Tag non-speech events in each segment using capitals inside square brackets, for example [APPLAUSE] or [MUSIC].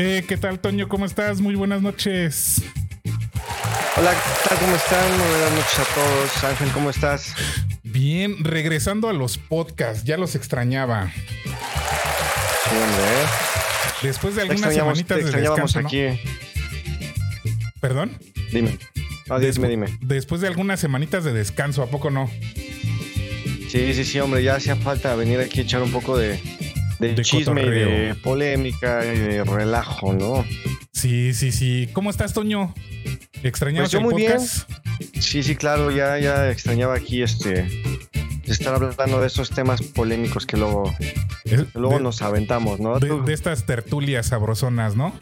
Eh, ¿Qué tal, Toño? ¿Cómo estás? Muy buenas noches. Hola, ¿qué tal? ¿Cómo están? Muy buenas noches a todos. Ángel, ¿cómo estás? Bien, regresando a los podcasts, ya los extrañaba. Sí, hombre, ¿eh? Después de algunas semanitas de descanso. ¿no? aquí. ¿Perdón? Dime. Ah, Despu- dime, dime. Después de algunas semanitas de descanso, ¿a poco no? Sí, sí, sí, hombre, ya hacía falta venir aquí a echar un poco de, de, De chisme y de polémica y de relajo, ¿no? Sí, sí, sí. ¿Cómo estás, Toño? ¿Extrañabas Pues muy bien. podcast? Sí, sí, claro, ya, ya extrañaba aquí este estar hablando de esos temas polémicos que luego, Es- que luego de, nos aventamos, ¿no? de- de estas tertulias sabrosonas, ¿no?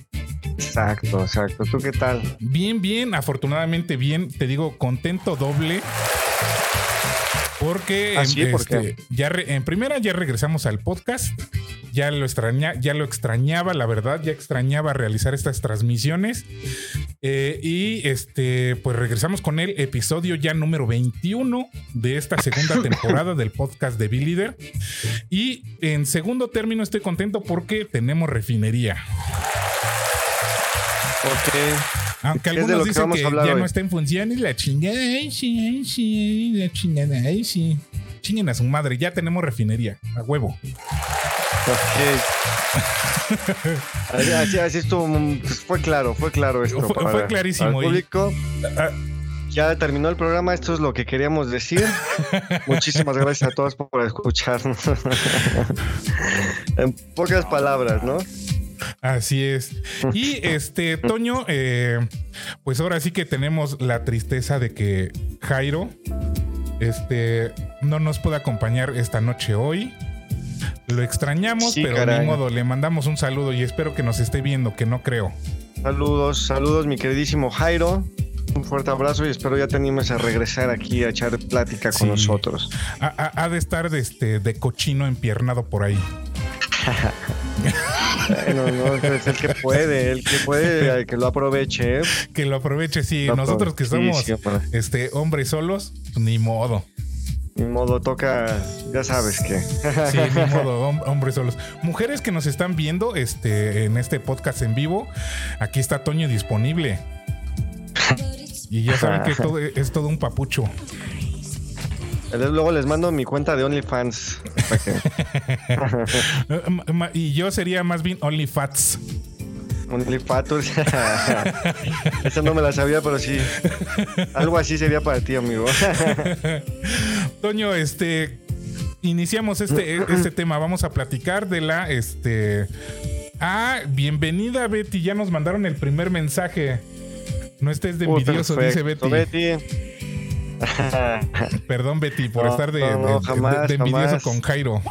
Exacto, exacto. ¿Tú qué tal? Bien, bien, afortunadamente bien. Te digo, contento doble. Porque ¿Ah, este, ya re- en primera ya regresamos al podcast. Ya lo extraña, ya lo extrañaba, la verdad, ya extrañaba realizar estas transmisiones. Eh, y este, pues regresamos con el episodio ya número 21 de esta segunda [LAUGHS] temporada del podcast de B-Leader. Y en segundo término estoy contento porque tenemos refinería. Porque Aunque ¿Qué es de algunos lo que dicen vamos que a hablar ya hoy? no está en funciones, la chingada, ay, sí, ay, sí, la chingada, ay, sí. Chinguen a su madre, ya tenemos refinería, a huevo. Ok. así, así, así estuvo, pues, fue claro, fue claro esto. Fue- para- fue clarísimo, para y- el público. Ah, Ya terminó el programa, esto es lo que queríamos decir. [LAUGHS] Muchísimas gracias a todos por escucharnos. [LAUGHS] en pocas palabras, ¿no? Así es. Y [LAUGHS] este, Toño, eh, pues ahora sí que tenemos la tristeza de que Jairo, este, no nos puede acompañar esta noche hoy. Lo extrañamos, Sí, pero ni modo, le mandamos un saludo y espero que nos esté viendo, que no creo. Saludos, saludos, mi queridísimo Jairo. Un fuerte abrazo y espero ya te animes a regresar aquí a echar plática con Sí. nosotros. Ha, ha- ha de estar de, este, de cochino empiernado por ahí. [LAUGHS] Bueno, no, es el que puede, el que puede, el que lo aproveche. Que lo aproveche, sí. Lo Nosotros que somos sí, este, hombres solos, ni modo. Ni modo, toca, ya sabes que. Sí, ni [LAUGHS] modo, hom- hombres solos. Mujeres que nos están viendo este, en este podcast en vivo, aquí está Toño disponible. [LAUGHS] Y ya saben que [LAUGHS] todo, es todo un papucho. Luego les mando mi cuenta de OnlyFans. [LAUGHS] Y yo sería más bien OnlyFats. OnlyFatos. [LAUGHS] Esa no me la sabía, pero sí. Algo así sería para ti, amigo. [LAUGHS] Toño, este. Iniciamos este, este tema. Vamos a platicar de la. Este. Ah, bienvenida, Betty. Ya nos mandaron el primer mensaje. No estés de Uy, envidioso, dice. Betty. [LAUGHS] Perdón, Betty, por No, estar de, no, no, de- de- jamás, de envidioso jamás. con Jairo. [LAUGHS]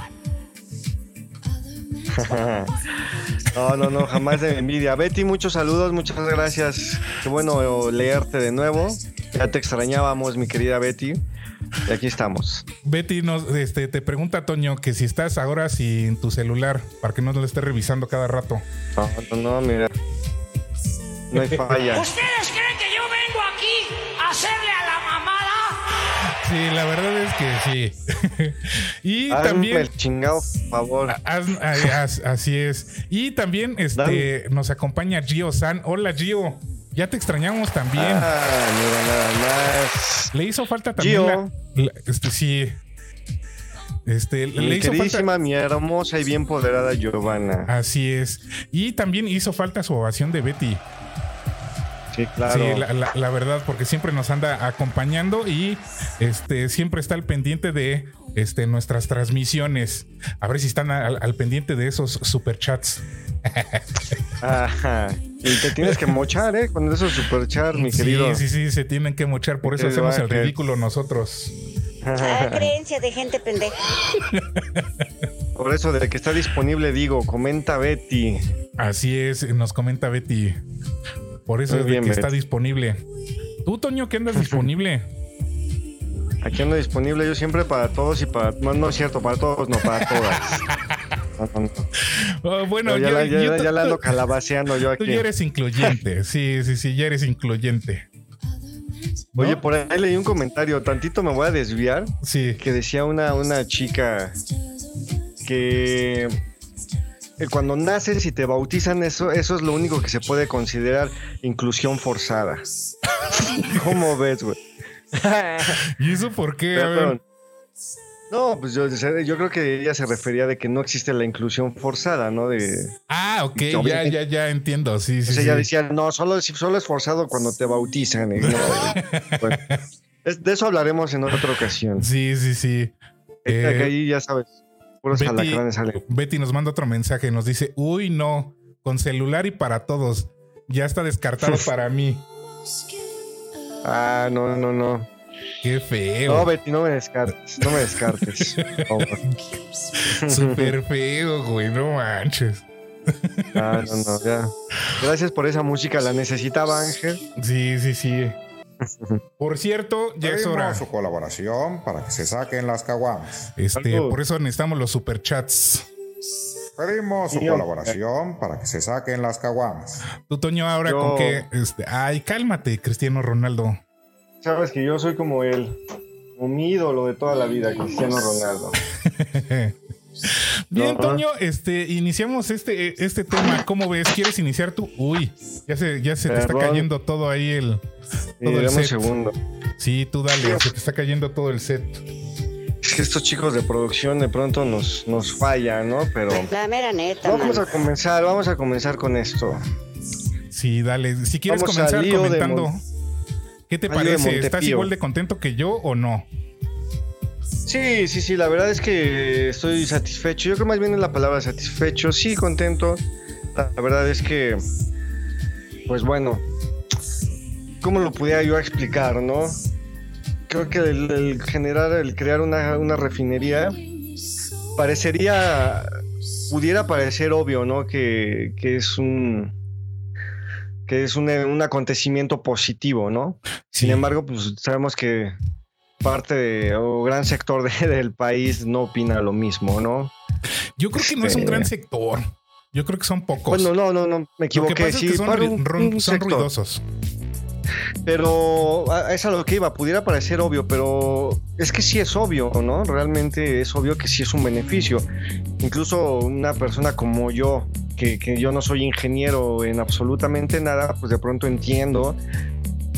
No, no, no, jamás de envidia. Betty, muchos saludos, muchas gracias. Qué bueno leerte de nuevo. Ya te extrañábamos, mi querida Betty. Y aquí estamos. Betty nos, este, te pregunta, Toño, que si estás ahora sin tu celular, para que no lo estés revisando cada rato. No, no, no, mira. No hay falla. ¿Ustedes creen que Sí, la verdad es que sí. [LAUGHS] y Hazme también. el chingado favor. haz- ay, haz- así es. Y también este, nos acompaña Gio San. Hola, Gio. Ya te extrañamos también. Ah, mira, nada más. Le hizo falta también Gio. la- la- este, sí. Este, Mi le hizo falta. mi hermosa y bien poderada Giovanna. Así es. Y también hizo falta su ovación de Betty. Sí, claro. Sí, la, la- la verdad, porque siempre nos anda acompañando y este siempre está al pendiente de este, nuestras transmisiones. A ver si están al, al pendiente de esos superchats. [LAUGHS] Ajá. Y te tienes que mochar, ¿eh? Con esos superchar, mi Sí, querido. sí, sí, se tienen que mochar, por eso hacemos el ridículo nosotros. Ah, creencia de gente pendeja. [LAUGHS] Por eso, de que está disponible, digo, comenta Betty. Así es, nos comenta Betty. Por eso Muy es de bien, que está disponible. Tú, Toño, ¿qué andas [LAUGHS] disponible? Aquí ando disponible yo siempre para todos y para. No, no es cierto, para todos, no para todas. [LAUGHS] No, no, no. Oh, bueno, ya, yo- la, ya, yo- ya la ando tú- [LAUGHS] calabaceando yo Tú aquí. ya eres incluyente. Sí, sí, sí, ya eres incluyente. Oye, por ahí leí un comentario, tantito me voy a desviar, Sí. que decía una, una chica que cuando naces y te bautizan, eso, eso es lo único que se puede considerar inclusión forzada. [LAUGHS] ¿Cómo ves, güey? ¿Y eso por qué? A ver. Perdón. No, pues yo, yo creo que ella se refería de que no existe la inclusión forzada, ¿no? De, Ah, ok, ya, ya, ya entiendo. Sí, sí. Ella decía, no, solo, es- solo es forzado cuando te bautizan. Y no, [LAUGHS] bueno, es- de eso hablaremos en otra ocasión. Sí, sí, sí. Eh, Eh, ahí ya sabes, puros Betty- nos manda otro mensaje. Nos dice: Uy, no, con celular y para todos. Ya está descartado para mí. Ah, no, no, no. Qué feo. No, Betty, no me descartes, no me descartes. [LAUGHS] Súper feo, güey. No manches. Ah, no, no, ya. Gracias por esa música, la necesitaba Ángel. Sí, sí, sí. Por cierto, ya es hora. Pedimos su colaboración para que se saquen las caguamas. Este, por eso necesitamos los superchats. Pedimos su colaboración para que se saquen las caguamas. Tú, Toño, ahora Yo- con qué. Este, ay, cálmate, Cristiano Ronaldo. Sabes que yo soy como él, mi ídolo de toda la vida, Cristiano Ronaldo. [LAUGHS] Bien, No. Toño, este, iniciamos este, este tema. ¿Cómo ves? ¿Quieres iniciar tú? Uy, ya se, ya se te está cayendo todo ahí el. Todo el un set. segundo. Sí, tú dale, se te está cayendo todo el set. Es que estos chicos de producción de pronto nos, nos fallan, ¿no? Pero La mera neta, vamos man. a comenzar, vamos a comenzar con esto. Sí, dale. Si quieres Vamos comenzar comentando, ¿qué te parece? ¿Estás igual de contento que yo o no? Sí, sí, sí, la verdad es que estoy satisfecho. Yo creo más bien es la palabra satisfecho. Sí, contento. La verdad es que, pues bueno, ¿cómo lo pudiera yo explicar, no? Creo que el, el generar, el crear una, una refinería parecería, pudiera parecer obvio, ¿no? Que, que es un que es un, un acontecimiento positivo, ¿no? Sin embargo, pues sabemos que parte de, o gran sector de- [LAUGHS] del país no opina lo mismo, ¿no? Yo creo que no es un Este- gran sector. Yo creo que son pocos. Bueno, no, no, no, me Lo que equivoqué. es que son, para ru- un- ron- un son sector. ruidosos. Pero es a lo que iba, pudiera parecer obvio, pero es que sí es obvio, ¿no? Realmente es obvio que sí es un beneficio. Incluso una persona como yo, que, que yo no soy ingeniero en absolutamente nada, pues de pronto entiendo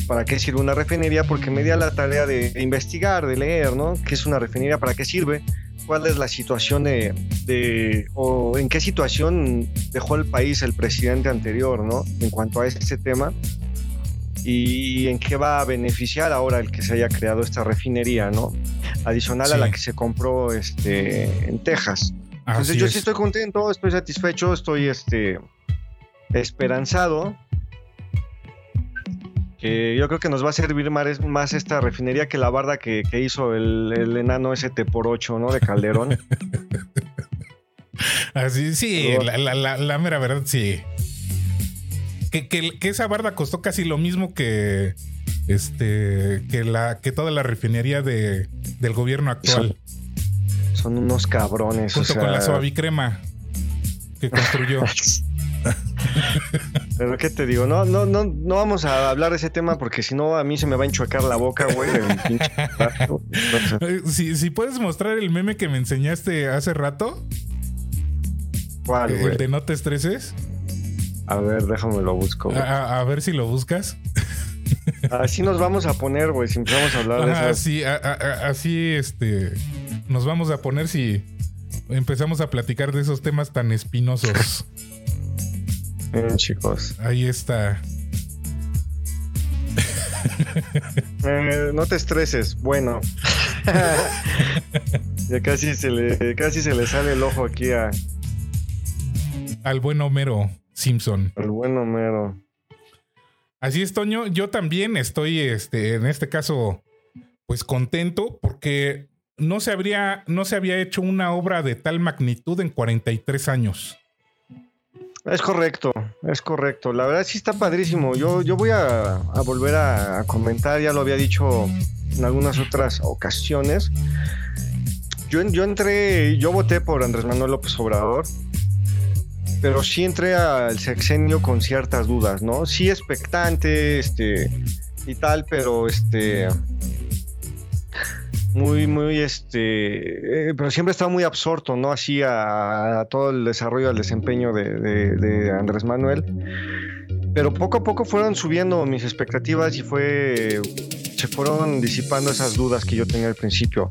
para qué sirve una refinería, porque me di a la tarea de, de investigar, de leer, ¿no? ¿Qué es una refinería? ¿Para qué sirve? ¿Cuál es la situación de, de- o en qué situación dejó el país el presidente anterior, ¿no? En cuanto a este tema y en qué va a beneficiar ahora el que se haya creado esta refinería, ¿no? Adicional a la que se compró este, en Texas. Entonces Así yo es. sí estoy contento, estoy satisfecho, estoy este, esperanzado. Que yo creo que nos va a servir más, esta refinería que la barda que, que hizo el, el enano ST por 8, ¿no? De Calderón. [LAUGHS] Así, sí, Pero- la, la, la, la mera verdad, sí. Que, que, que esa barda costó casi lo mismo que este que la que toda la refinería de, del gobierno actual, Son unos cabrones. o junto con la suavicrema que construyó. [LAUGHS] [LAUGHS] Pero qué te digo, no, no, no, no vamos a hablar de ese tema porque si no a mí se me va a enchuecar la boca, güey, [LAUGHS] si, si puedes mostrar el meme que me enseñaste hace rato, ¿Cuál, el güey? de no te estreses, A ver, déjame lo busco. a, güey. a- a ver si lo buscas. [LAUGHS] Así nos vamos a poner, güey, si empezamos a hablar de esas. así, a- a- a- así este, nos vamos a poner si empezamos a platicar de esos temas tan espinosos. Bien, chicos. Ahí está. [LAUGHS] Eh, no te estreses, bueno. [LAUGHS] ya casi se le, casi se le sale el ojo aquí a- Al buen Homero Simpson. al buen Homero. Así es, Toño. Yo también estoy, este, en este caso, pues contento porque no se habría, no se había hecho una obra de tal magnitud en 43 años. Es correcto, es correcto. La verdad sí está padrísimo. Yo, yo voy a, volver a, a comentar, ya lo había dicho en algunas otras ocasiones. Yo, yo entré, yo voté por Andrés Manuel López Obrador, pero sí entré al sexenio con ciertas dudas, ¿no? Sí expectante, este, y tal, pero este, muy, muy, este, eh, pero siempre estaba muy absorto, ¿no? Así a, a todo el desarrollo, al desempeño de, de- de Andrés Manuel. Pero poco a poco fueron subiendo mis expectativas y fue, se fueron disipando esas dudas que yo tenía al principio.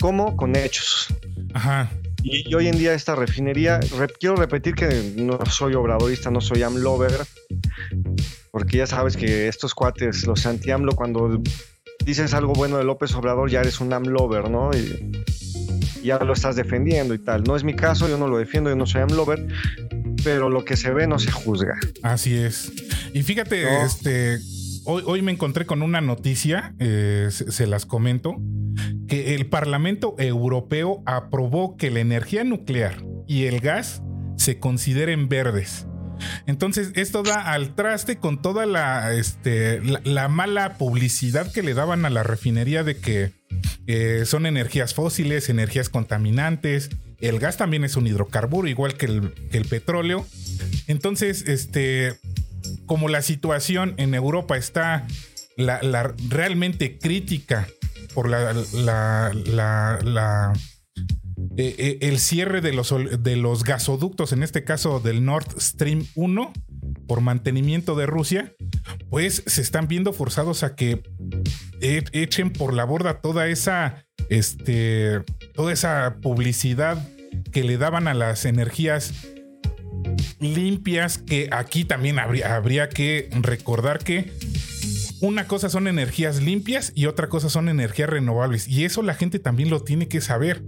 ¿Cómo? Con hechos. Ajá. Y, y hoy en día esta refinería, re- quiero repetir que no soy obradorista, no soy AMLover, porque ya sabes que estos cuates, los anti-AMLO, cuando dices algo bueno de López Obrador, ya eres un AMLover, ¿no? Y, ya lo estás defendiendo y tal. No es mi caso, yo no lo defiendo, yo no soy AMLover, pero lo que se ve no se juzga. Así es. Y fíjate, No. este, hoy, hoy me encontré con una noticia, eh, se, se las comento, que el Parlamento Europeo aprobó que la energía nuclear y el gas se consideren verdes. Entonces, esto da al traste con toda la, este, la, la mala publicidad que le daban a la refinería de que eh, son energías fósiles, energías contaminantes. El gas también es un hidrocarburo, igual que el, petróleo. Entonces, este, como la situación en Europa está realmente crítica por la, la- la- eh, eh, el cierre de los, de los gasoductos, en este caso del Nord Stream 1, por mantenimiento de Rusia, pues se están viendo forzados a que e- echen por la borda toda esa, este, toda esa publicidad que le daban a las energías limpias, que aquí también habría, habría que recordar que una cosa son energías limpias y otra cosa son energías renovables. Y eso la gente también lo tiene que saber.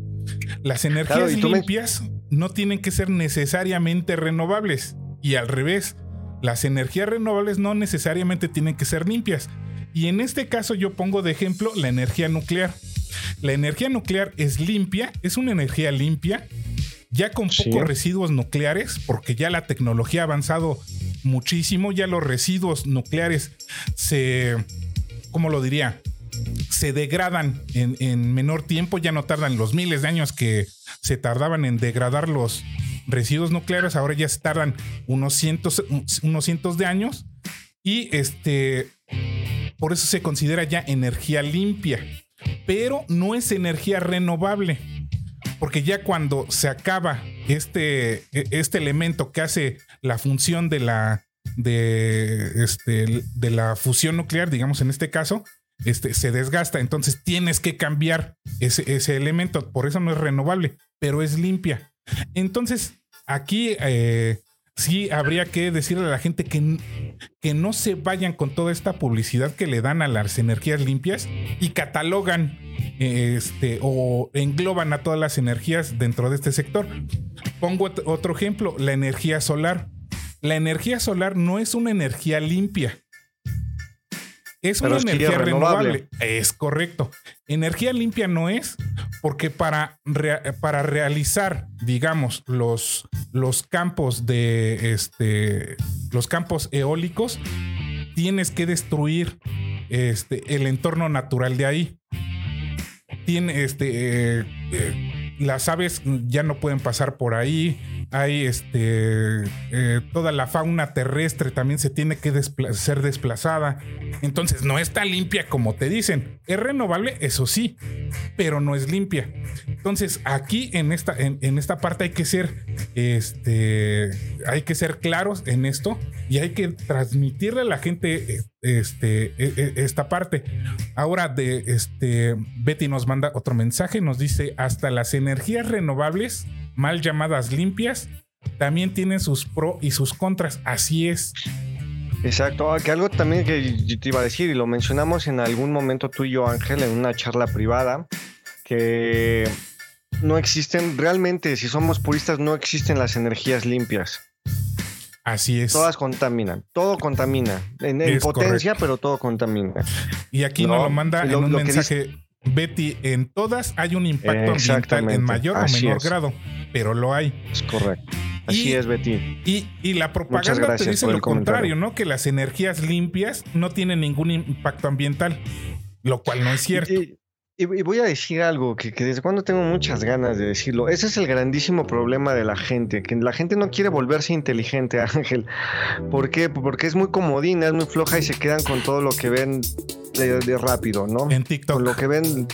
Las energías Claro, me- limpias no tienen que ser necesariamente renovables. Y al revés, las energías renovables no necesariamente tienen que ser limpias. Y en este caso yo pongo de ejemplo la energía nuclear. La energía nuclear es limpia, es una energía limpia, ya con Sí. pocos residuos nucleares, porque ya la tecnología ha avanzado muchísimo, ya los residuos nucleares se, ¿cómo lo diría? Se degradan en, en menor tiempo, ya no tardan los miles de años que se tardaban en degradar los residuos nucleares, ahora ya se tardan unos cientos, unos cientos de años. Y este, por eso se considera ya energía limpia, pero no es energía renovable porque ya cuando se acaba este, este elemento que hace la función de la, de, este, de la fusión nuclear, digamos en este caso, este, se desgasta. Entonces tienes que cambiar ese, elemento. Por eso no es renovable, pero es limpia. Entonces aquí eh, sí habría que decirle a la gente que, que no se vayan con toda esta publicidad que le dan a las energías limpias y catalogan este, o engloban a todas las energías dentro de este sector. Pongo ot- otro ejemplo, la energía solar. La energía solar no es una energía limpia. Es Pero una es energía renovable. renovable. Es correcto. Energía limpia no es porque para, para realizar, digamos, los, los campos de este, los campos eólicos, tienes que destruir este, el entorno natural de ahí. Tiene este. eh, eh, las aves ya no pueden pasar por ahí. Hay este. eh, toda la fauna terrestre también se tiene que ser desplazada. Entonces no está limpia como te dicen. Es renovable, eso sí, pero no es limpia. Entonces aquí en esta, en esta parte hay que ser. Este. Hay que ser claros en esto. Y hay que transmitirle a la gente eh, este, e- e- esta parte. Ahora de este Betty nos manda otro mensaje, nos dice hasta las energías renovables, mal llamadas limpias, también tienen sus pro y sus contras. Así es. Exacto, ah, que algo también que yo te iba a decir y lo mencionamos en algún momento tú y yo Ángel en una charla privada que no existen realmente si somos puristas no existen las energías limpias. Así es. Todas contaminan, todo contamina. En, en potencia, correcto. pero todo contamina. Y aquí No, nos lo manda lo- en un mensaje. Betty, en todas hay un impacto ambiental en mayor o menor es. grado, pero lo hay. Es correcto. Así Y- es, Betty. Y, y la propaganda te dice lo comentario. contrario, ¿no? Que las energías limpias no tienen ningún impacto ambiental, lo cual no es cierto. Y, y- voy a decir algo que, que desde cuando tengo muchas ganas de decirlo. Ese es el grandísimo problema de la gente, que la gente no quiere volverse inteligente, [LAUGHS] Ángel. ¿Por qué? Porque es muy comodina, es muy floja y se quedan con todo lo que ven de, de rápido, ¿no? En TikTok. Con lo que ven.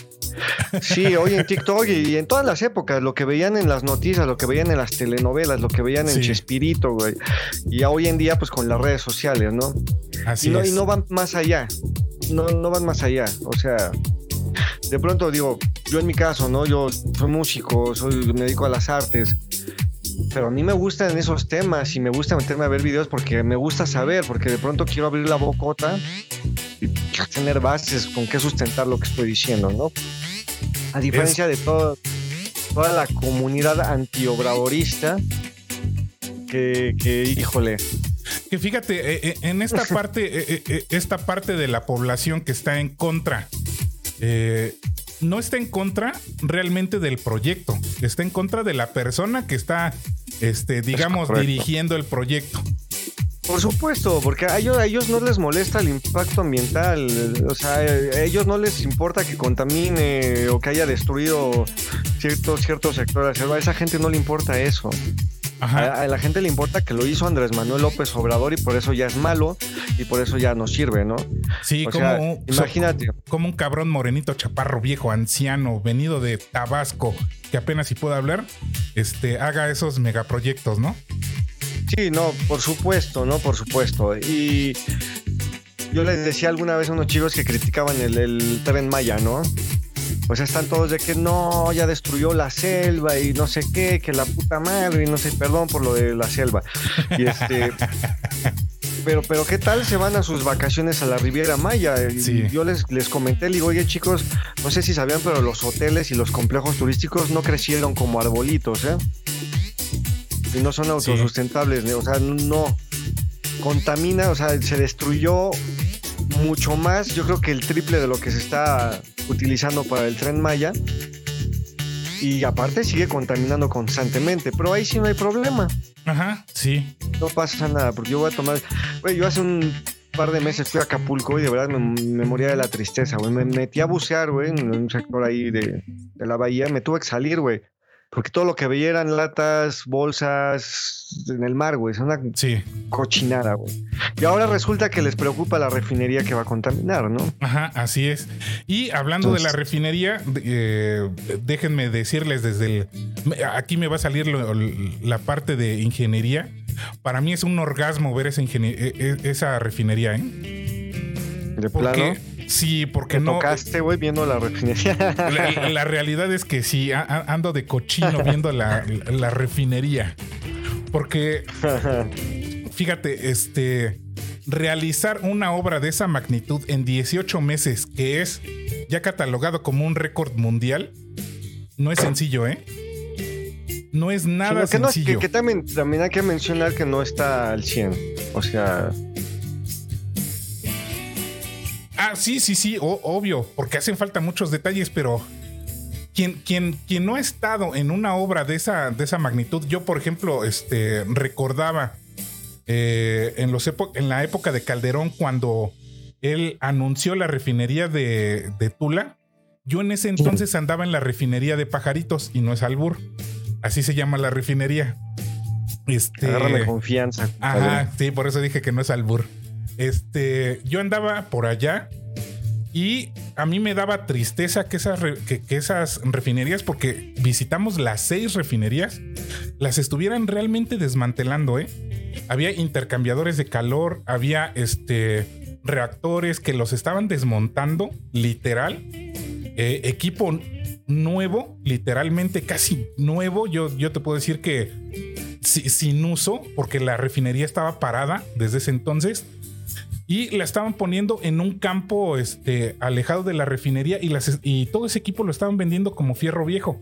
Sí, hoy en TikTok y, y en todas las épocas, lo que veían en las noticias, lo que veían en las telenovelas, lo que veían en Sí. Chespirito, güey. Y hoy en día, pues con las redes sociales, ¿no? Así y no, es. y no van más allá. No, no van más allá. O sea, de pronto digo, yo en mi caso, ¿no? Yo soy músico, soy, me dedico a las artes. Pero a mí me gustan esos temas y me gusta meterme a ver videos porque me gusta saber, porque de pronto quiero abrir la bocota y tener bases con qué sustentar lo que estoy diciendo, ¿no? A diferencia de todo, toda la comunidad antiobradorista que, que, híjole, Que fíjate, eh, eh, en esta [LAUGHS] parte, eh, esta parte de la población que está en contra, eh, no está en contra realmente del proyecto, está en contra de la persona que está, este, digamos, dirigiendo el proyecto. Por supuesto, porque a ellos, a ellos no les molesta el impacto ambiental, o sea, a ellos no les importa que contamine o que haya destruido cierto, cierto sector a esa gente no le importa eso. Ajá. A, a la gente le importa que lo hizo Andrés Manuel López Obrador y por eso ya es malo y por eso ya no sirve, ¿no? Sí, o como, sea, un, imagínate. como un cabrón morenito, chaparro, viejo, anciano, venido de Tabasco, que apenas si puede hablar, este, haga esos megaproyectos, ¿no? Sí, no, por supuesto, ¿no? Por supuesto. Y yo les decía alguna vez a unos chicos que criticaban el, el tren Maya, ¿no? Pues están todos de que no, ya destruyó la selva y no sé qué, que la puta madre y no sé, perdón por lo de la selva. Y este... [LAUGHS] Pero, pero ¿qué tal se van a sus vacaciones a la Riviera Maya? Y Sí. Yo les, les comenté, le digo, oye chicos, no sé si sabían, pero los hoteles y los complejos turísticos no crecieron como arbolitos, ¿eh? Y no son autosustentables, o sea, no contamina, o sea, se destruyó mucho más, yo creo que el triple de lo que se está utilizando para el tren Maya. Y aparte sigue contaminando constantemente, pero ahí sí no hay problema, Ajá, sí. no pasa nada, porque yo voy a tomar, güey, yo hace un par de meses fui a Acapulco y de verdad me, me moría de la tristeza, güey, me metí a bucear, güey, en un sector ahí de, de la bahía, me tuve que salir, güey, porque todo lo que veía eran latas, bolsas en el mar, güey, es una Sí. cochinada, güey. Y ahora resulta que les preocupa la refinería que va a contaminar, ¿no? Ajá, así es. Y hablando de la refinería, eh, déjenme decirles desde el... Aquí me va a salir lo- la parte de ingeniería. Para mí es un orgasmo ver esa, e- e- esa refinería, ¿eh? De Porque, plano. Sí, porque Te no... tocaste, güey, viendo la refinería. [LAUGHS] La, la realidad es que sí, ando de cochino viendo la, la refinería. Porque fíjate, este, realizar una obra de esa magnitud en 18 meses, que es ya catalogado como un récord mundial, no es sencillo, ¿eh? No es nada que, no- que- sencillo. que también, también hay que mencionar que no está al 100. O sea, Ah, sí, sí, sí, o- obvio, porque hacen falta muchos detalles, pero quien, quien, quien no ha estado en una obra de esa, de esa magnitud, yo, por ejemplo, este, recordaba eh, en, los en la época de Calderón, cuando él anunció la refinería de, de Tula, yo en ese entonces andaba en la refinería de Pajaritos y no es Albur. Así se llama la refinería. Este, agárrame confianza. Ajá, sí, por eso dije que no es albur. Este, yo andaba por allá y a mí me daba tristeza que esas, refinerías, porque visitamos las seis refinerías, las estuvieran realmente desmantelando, ¿eh? Había intercambiadores de calor, había este, reactores que los estaban desmontando, literal. Eh, equipo nuevo, literalmente casi nuevo. Yo, te puedo decir que si- sin uso, porque la refinería estaba parada desde ese entonces. Y la estaban poniendo en un campo este, alejado de la refinería y, las, y todo ese equipo lo estaban vendiendo como fierro viejo.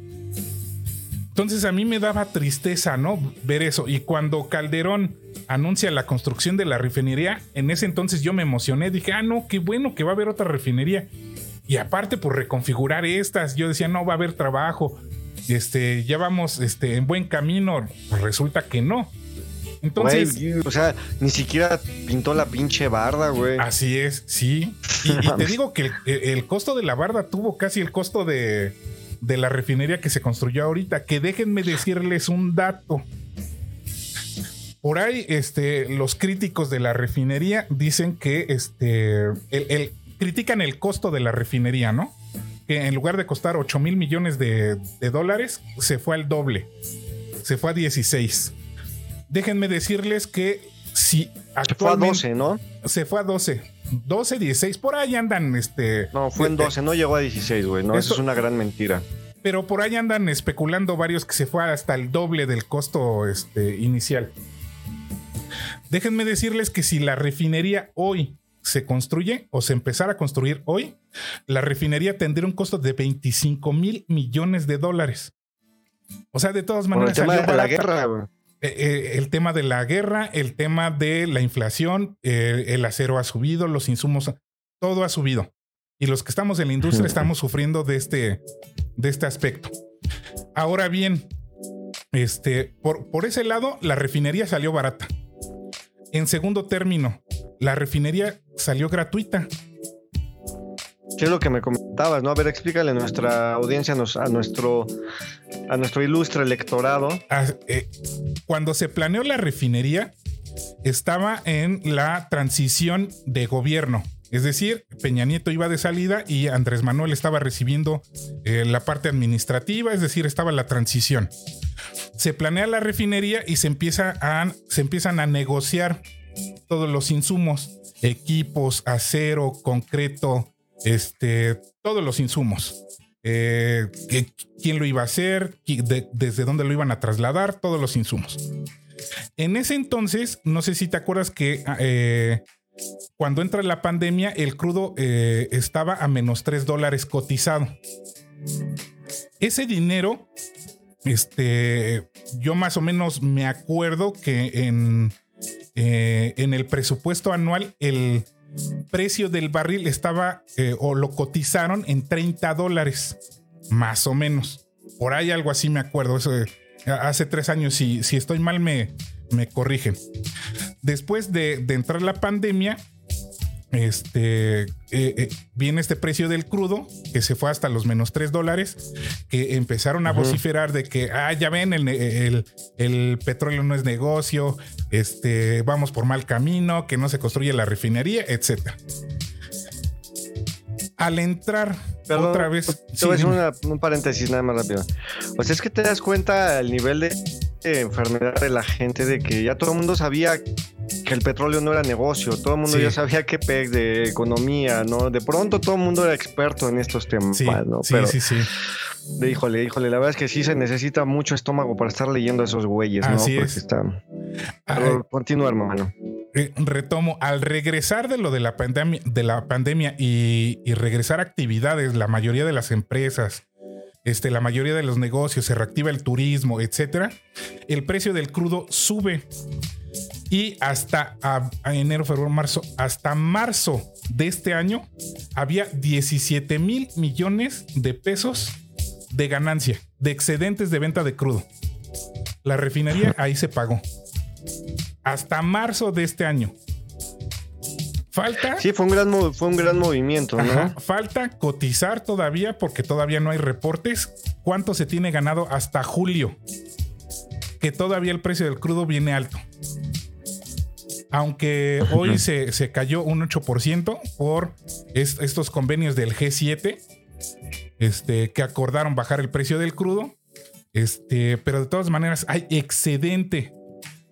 Entonces a mí me daba tristeza, ¿no? Ver eso. Y cuando Calderón anuncia la construcción de la refinería, en ese entonces yo me emocioné. Dije, ah, no, qué bueno que va a haber otra refinería. Y aparte, por reconfigurar estas, yo decía, no, va a haber trabajo. Este, ya vamos este, en buen camino. Pues resulta que no. Entonces, Güey, o sea, ni siquiera pintó la pinche barda, güey. así es, sí. Y, y te [LAUGHS] digo que el, el costo de la barda tuvo casi el costo de, de la refinería que se construyó ahorita. Que déjenme decirles un dato. Por ahí, este, los críticos de la refinería dicen que este, el, el- critican el costo de la refinería, ¿no? Que en lugar de costar 8 mil millones de, de dólares, se fue al doble. Se fue a 16. Déjenme decirles que si Se fue a actualmente 12, ¿no? se fue a 12. 12, 16, por ahí andan, este. No, fue en eh, 12, no llegó a 16, güey. No, eso es una gran mentira. Pero por ahí andan especulando varios que se fue hasta el doble del costo este, inicial. Déjenme decirles que si la refinería hoy se construye o se empezara a construir hoy, la refinería tendría un costo de 25 mil millones de dólares. O sea, de todas Por el maneras, tema de la guerra, güey. Eh, el tema de la guerra, el tema de la inflación, eh, el acero ha subido, los insumos, todo ha subido. Y los que estamos en la industria [LAUGHS] estamos sufriendo de este, de este aspecto. Ahora bien, este, por, por ese lado, la refinería salió barata. En segundo término, la refinería salió gratuita. ¿Qué es lo que me comentabas, no? A ver, explícale a nuestra audiencia, a nuestro, a nuestro ilustre electorado. Ah, eh, cuando se planeó la refinería, estaba en la transición de gobierno. Es decir, Peña Nieto iba de salida y Andrés Manuel estaba recibiendo eh, la parte administrativa, es decir, estaba la transición. Se planea la refinería y se, empieza a, se empiezan a negociar todos los insumos, equipos, acero, concreto, este, todos los insumos. Eh, quién lo iba a hacer, desde dónde lo iban a trasladar, todos los insumos. En ese entonces, no sé si te acuerdas que eh, cuando entra la pandemia, el crudo eh, estaba a menos 3 dólares cotizado. Ese dinero, este, yo más o menos me acuerdo que en, en el presupuesto anual, el precio del barril estaba eh, o lo cotizaron en 30 dólares, más o menos. Por ahí algo así me acuerdo. Eso eh, hace tres años. Si, si estoy mal, me, me corrigen. Después de, de entrar la pandemia, este eh, eh, viene este precio del crudo que se fue hasta los menos 3 dólares que empezaron a vociferar de que ah ya ven el, el- el petróleo no es negocio este vamos por mal camino que no se construye la refinería etcétera al entrar Perdón, otra vez Te sí, voy a hacer una- un paréntesis nada más rápido. O sea, es que te das cuenta el nivel de enfermedad de la gente de que ya todo el mundo sabía que el petróleo no era negocio, todo el mundo Sí. ya sabía qué peg de economía, ¿no? De pronto todo el mundo era experto en estos temas, sí, ¿no? sí, Pero, sí, sí. de- híjole, híjole, la verdad es que sí se necesita mucho estómago para estar leyendo a esos güeyes, ¿no? Así Porque es. está... Ah, Pero continúa, hermano. Eh, retomo, al regresar de lo de la pandemia, de la pandemia y, y regresar a actividades, la mayoría de las empresas, este, la mayoría de los negocios, se reactiva el turismo, etcétera, el precio del crudo sube. Y hasta a- a enero, febrero, marzo, hasta marzo de este año, había 17 mil millones de pesos de ganancia, de excedentes de venta de crudo. La refinería ahí se pagó hasta marzo de este año. Falta, Sí, fue un gran, fue un gran movimiento, ¿no? ajá, falta cotizar todavía porque todavía no hay reportes. ¿Cuánto se tiene ganado hasta julio? Que todavía el precio del crudo viene alto. Aunque hoy se, se cayó un 8% por es- estos convenios del G7, este, que acordaron bajar el precio del crudo. Este, pero de todas maneras hay excedente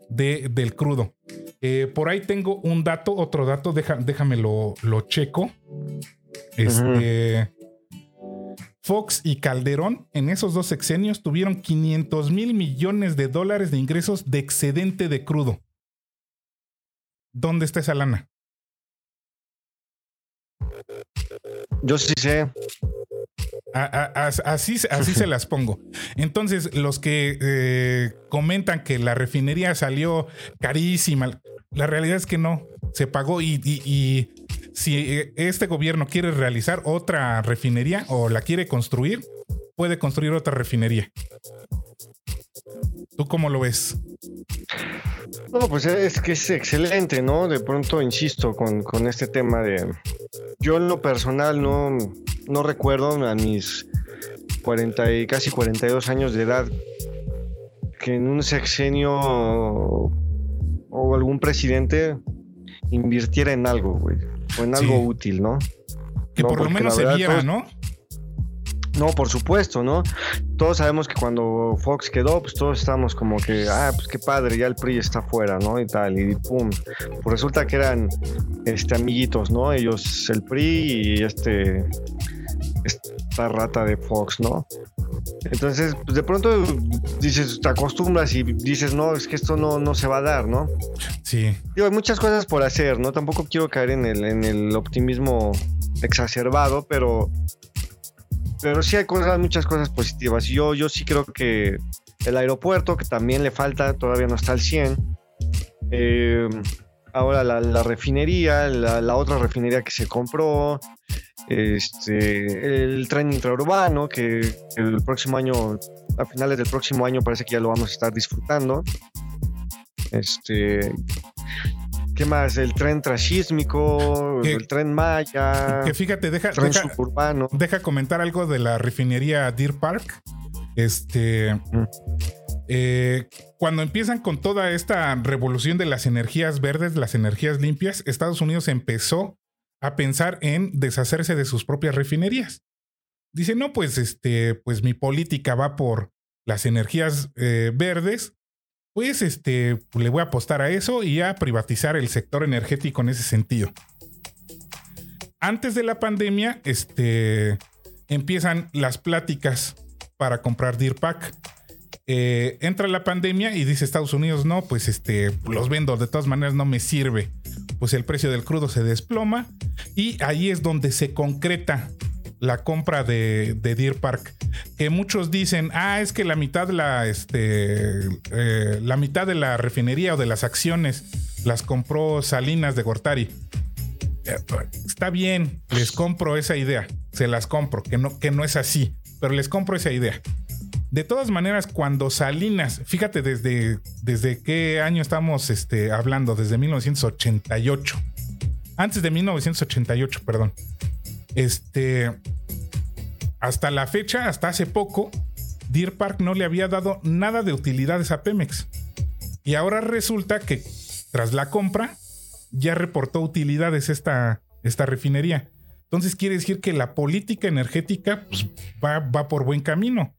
de, del crudo. Eh, por ahí tengo un dato, otro dato, deja, déjame lo, lo checo. Este, Fox y Calderón en esos dos sexenios tuvieron 500 mil millones de dólares de ingresos de excedente de crudo. ¿Dónde está esa lana? Yo sí sé. A- a- as- así, así se [LAUGHS] las pongo. Entonces, los que eh, comentan que la refinería salió carísima, la realidad es que no, se pagó y, y- y si eh, este gobierno quiere realizar otra refinería o la quiere construir, puede construir otra refinería. ¿Tú cómo lo ves? No, pues es que es excelente, ¿no? De pronto, insisto, con, con este tema de... Yo en lo personal no, no recuerdo a mis 40 y casi 42 años de edad que en un sexenio o algún presidente invirtiera en algo, güey. O en algo útil, ¿no? Que No, por lo menos se viera, todos- ¿no? No, por supuesto, ¿no? Todos sabemos que cuando Fox quedó, pues todos estábamos como que, ah, pues qué padre, ya el PRI está fuera, ¿no? Y tal, y pum. Pues resulta que eran este, amiguitos, ¿no? Ellos, el PRI y este, esta rata de Fox, ¿no? Entonces, pues de pronto dices, te acostumbras y dices, no, es que esto no, no se va a dar, ¿no? Sí. Digo, hay muchas cosas por hacer, ¿no? Tampoco quiero caer en el, en el optimismo exacerbado, pero, pero sí hay cosas, muchas cosas positivas. Yo, yo sí creo que el aeropuerto, que también le falta, todavía no está al 100. Eh, ahora la, refinería, la, la otra refinería que se compró, este, el tren intraurbano, que el próximo año, a finales del próximo año, parece que ya lo vamos a estar disfrutando. Este, ¿qué más? El tren transísmico, el tren Maya, Que fíjate, deja, tren deja, suburbano. deja comentar algo de la refinería Deer Park. Este. Mm. eh, cuando empiezan con toda esta revolución de las energías verdes, las energías limpias, Estados Unidos empezó a pensar en deshacerse de sus propias refinerías. Dice, no, pues este, pues mi política va por las energías eh, verdes. Pues este, le voy a apostar a eso y a privatizar el sector energético en ese sentido antes de la pandemia, este, empiezan las pláticas para comprar Deer Pack. Eh, entra la pandemia y dice Estados Unidos, no, pues este, los vendo, de todas maneras no me sirve. Pues el precio del crudo se desploma y ahí es donde se concreta la compra de, de Deer Park. Que muchos dicen, ah, es que la mitad la, este, eh, la mitad de la refinería o de las acciones las compró Salinas de Gortari. Eh, Está bien, les compro esa idea, se las compro, que no, que no es así, pero les compro esa idea. De todas maneras, cuando Salinas, fíjate desde, desde qué año estamos este, hablando, desde 1988, antes de 1988, perdón. Este, hasta la fecha, hasta hace poco, Deer Park no le había dado nada de utilidades a Pemex. Y ahora resulta que tras la compra, ya reportó utilidades esta, esta refinería. Entonces quiere decir que la política energética pues, va, va por buen camino.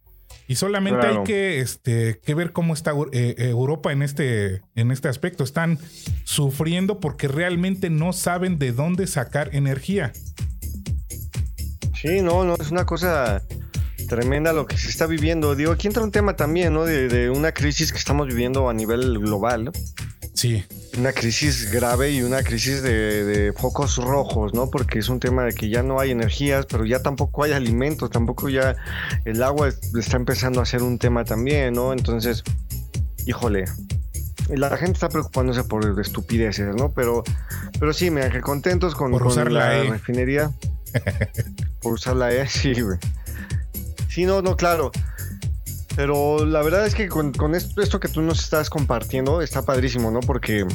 Y solamente Claro. hay que, este, que ver cómo está eh, eh, Europa en este, en este aspecto. Están sufriendo porque realmente no saben de dónde sacar energía. Sí, no, no, es una cosa tremenda lo que se está viviendo. Digo, aquí entra un tema también, ¿no? De, de una crisis que estamos viviendo a nivel global, ¿no? Sí, Una crisis grave y una crisis de, de focos rojos, ¿no? Porque es un tema de que ya no hay energías, pero ya tampoco hay alimentos, tampoco ya el agua es- está empezando a ser un tema también, ¿no? Entonces, híjole, la gente está preocupándose por estupideces, ¿no? Pero, pero sí, mira, que contentos con, Por con usar la la E. refinería. Por usar la E, [LAUGHS] sí, güey. Sí, no, no, claro. Pero la verdad es que con, con esto, esto que tú nos estás compartiendo está padrísimo, ¿no? Porque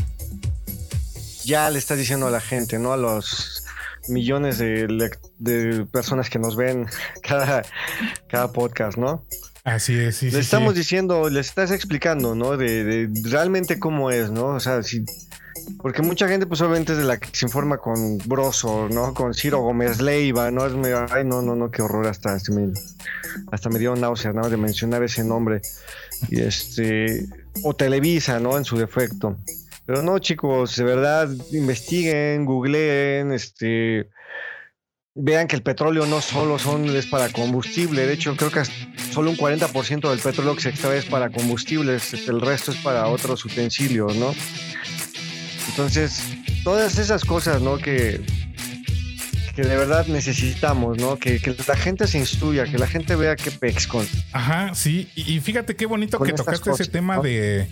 ya le estás diciendo a la gente, ¿no? A los millones de, personas que nos ven [LAUGHS] cada, cada podcast, ¿no? así es. Sí, sí, estamos sí. diciendo, les estás explicando, ¿no? De, de realmente cómo es, ¿no? O sea, si, porque mucha gente, pues obviamente es de la que se informa con Broso, ¿no? Con Ciro Gómez Leiva, ¿no? Es medio, ay, no, no, no, qué horror, hasta, me, hasta me dio náuseas, nada de mencionar ese nombre. Y este, o Televisa, ¿no? En su defecto. Pero no, chicos, de verdad, investiguen, googleen, este, vean que el petróleo no solo son, es para combustible, de hecho creo que solo un 40% del petróleo que se extrae es para combustibles, el resto es para otros utensilios, ¿no? Entonces, todas esas cosas, ¿no? Que, que de verdad necesitamos, ¿no? Que, que la gente se instruya, que la gente vea qué pex con. Ajá, sí. Y, y fíjate qué bonito que tocaste ese tema ¿no? de,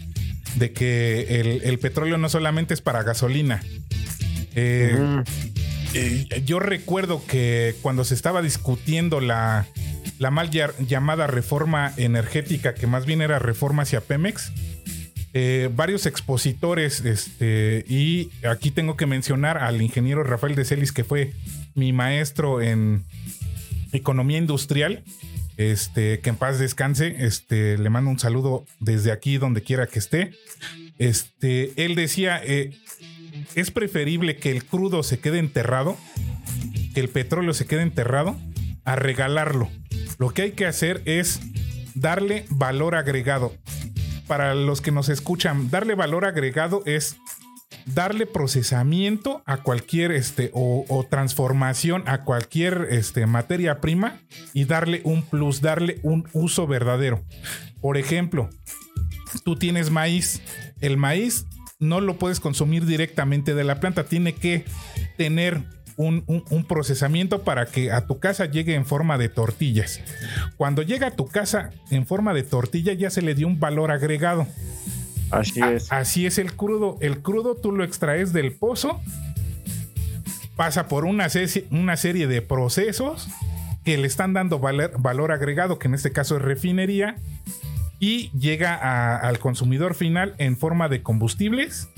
de que el, el petróleo no solamente es para gasolina. Eh, eh, yo recuerdo que cuando se estaba discutiendo la, la mal llamada reforma energética, que más bien era reforma hacia Pemex, eh, varios expositores, este, y aquí tengo que mencionar al ingeniero Rafael de Celis, que fue mi maestro en economía industrial, este, que en paz descanse, este, le mando un saludo desde aquí, donde quiera que esté. Este, él decía, eh, es preferible que el crudo se quede enterrado, que el petróleo se quede enterrado, a regalarlo. Lo que hay que hacer es darle valor agregado. Para los que nos escuchan, darle valor agregado es darle procesamiento a cualquier este o, transformación a cualquier este materia prima y darle un plus, darle un uso verdadero. Por ejemplo, tú tienes maíz, el maíz no lo puedes consumir directamente de la planta, tiene que tener un, un- un procesamiento para que a tu casa llegue en forma de tortillas. Cuando llega a tu casa en forma de tortilla ya se le dio un valor agregado. Así A- es. Así es el crudo. El crudo tú lo extraes del pozo, pasa por una, se- una serie de procesos que le están dando valer- valor agregado, que en este caso es refinería, y llega a- al consumidor final en forma de combustibles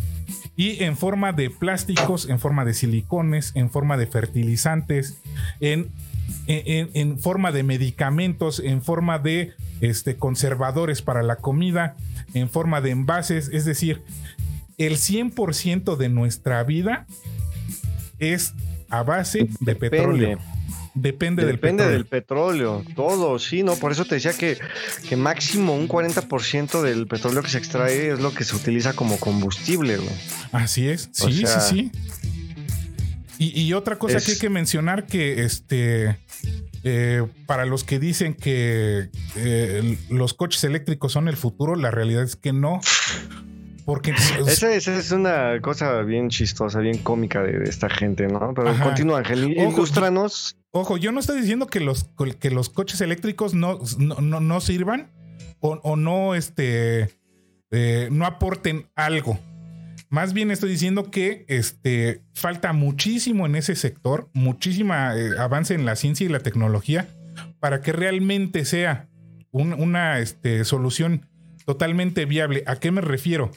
y en forma de plásticos, en forma de silicones, en forma de fertilizantes, en, en- en- forma de medicamentos, en forma de este, conservadores para la comida, en forma de envases. Es decir, el 100% de nuestra vida es a base de petróleo. Depende, del Depende petróleo. del petróleo, todo, sí, ¿no? Por eso te decía que, que máximo un 40% del petróleo que se extrae es lo que se utiliza como combustible, güey. Así es, O sí, sea, sí, sí. Y, y otra cosa es- que hay que mencionar que este eh, para los que dicen que eh, los coches eléctricos son el futuro, la realidad es que no. Porque [LAUGHS] Esa, esa es una cosa bien chistosa, bien cómica de, de esta gente, ¿no? Pero Ajá. continúa, Ángel, Ojo, ilústranos. Ojo, yo no estoy diciendo que los, que los coches eléctricos no, no, no- no sirvan o, o no, este, eh, no aporten algo. Más bien estoy diciendo que este, falta muchísimo en ese sector, muchísima eh, avance en la ciencia y la tecnología para que realmente sea un- una este, solución totalmente viable. ¿A qué me refiero?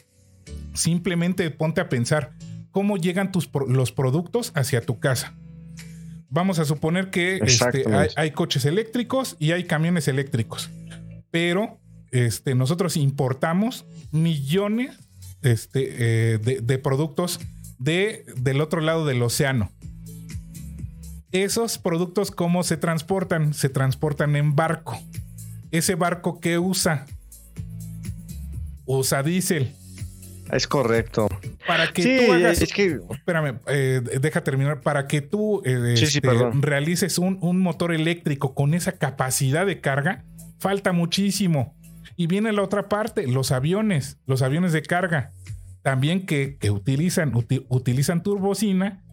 Simplemente ponte a pensar cómo llegan tus, los productos hacia tu casa. Vamos a suponer que este, hay, hay coches eléctricos y hay camiones eléctricos, pero este, nosotros importamos millones este, eh, de, de productos de, del otro lado del océano. Esos productos, ¿cómo se transportan? Se transportan en barco. Ese barco que usa, usa diésel. Es correcto. Para que sí, tú hagas es que Espérame, eh, deja terminar. Para que tú eh, Sí, este, realices un, un motor eléctrico con esa capacidad de carga, falta muchísimo. Y viene la otra parte, los aviones, los aviones de carga, también que, que utilizan, uti- utilizan turbocina,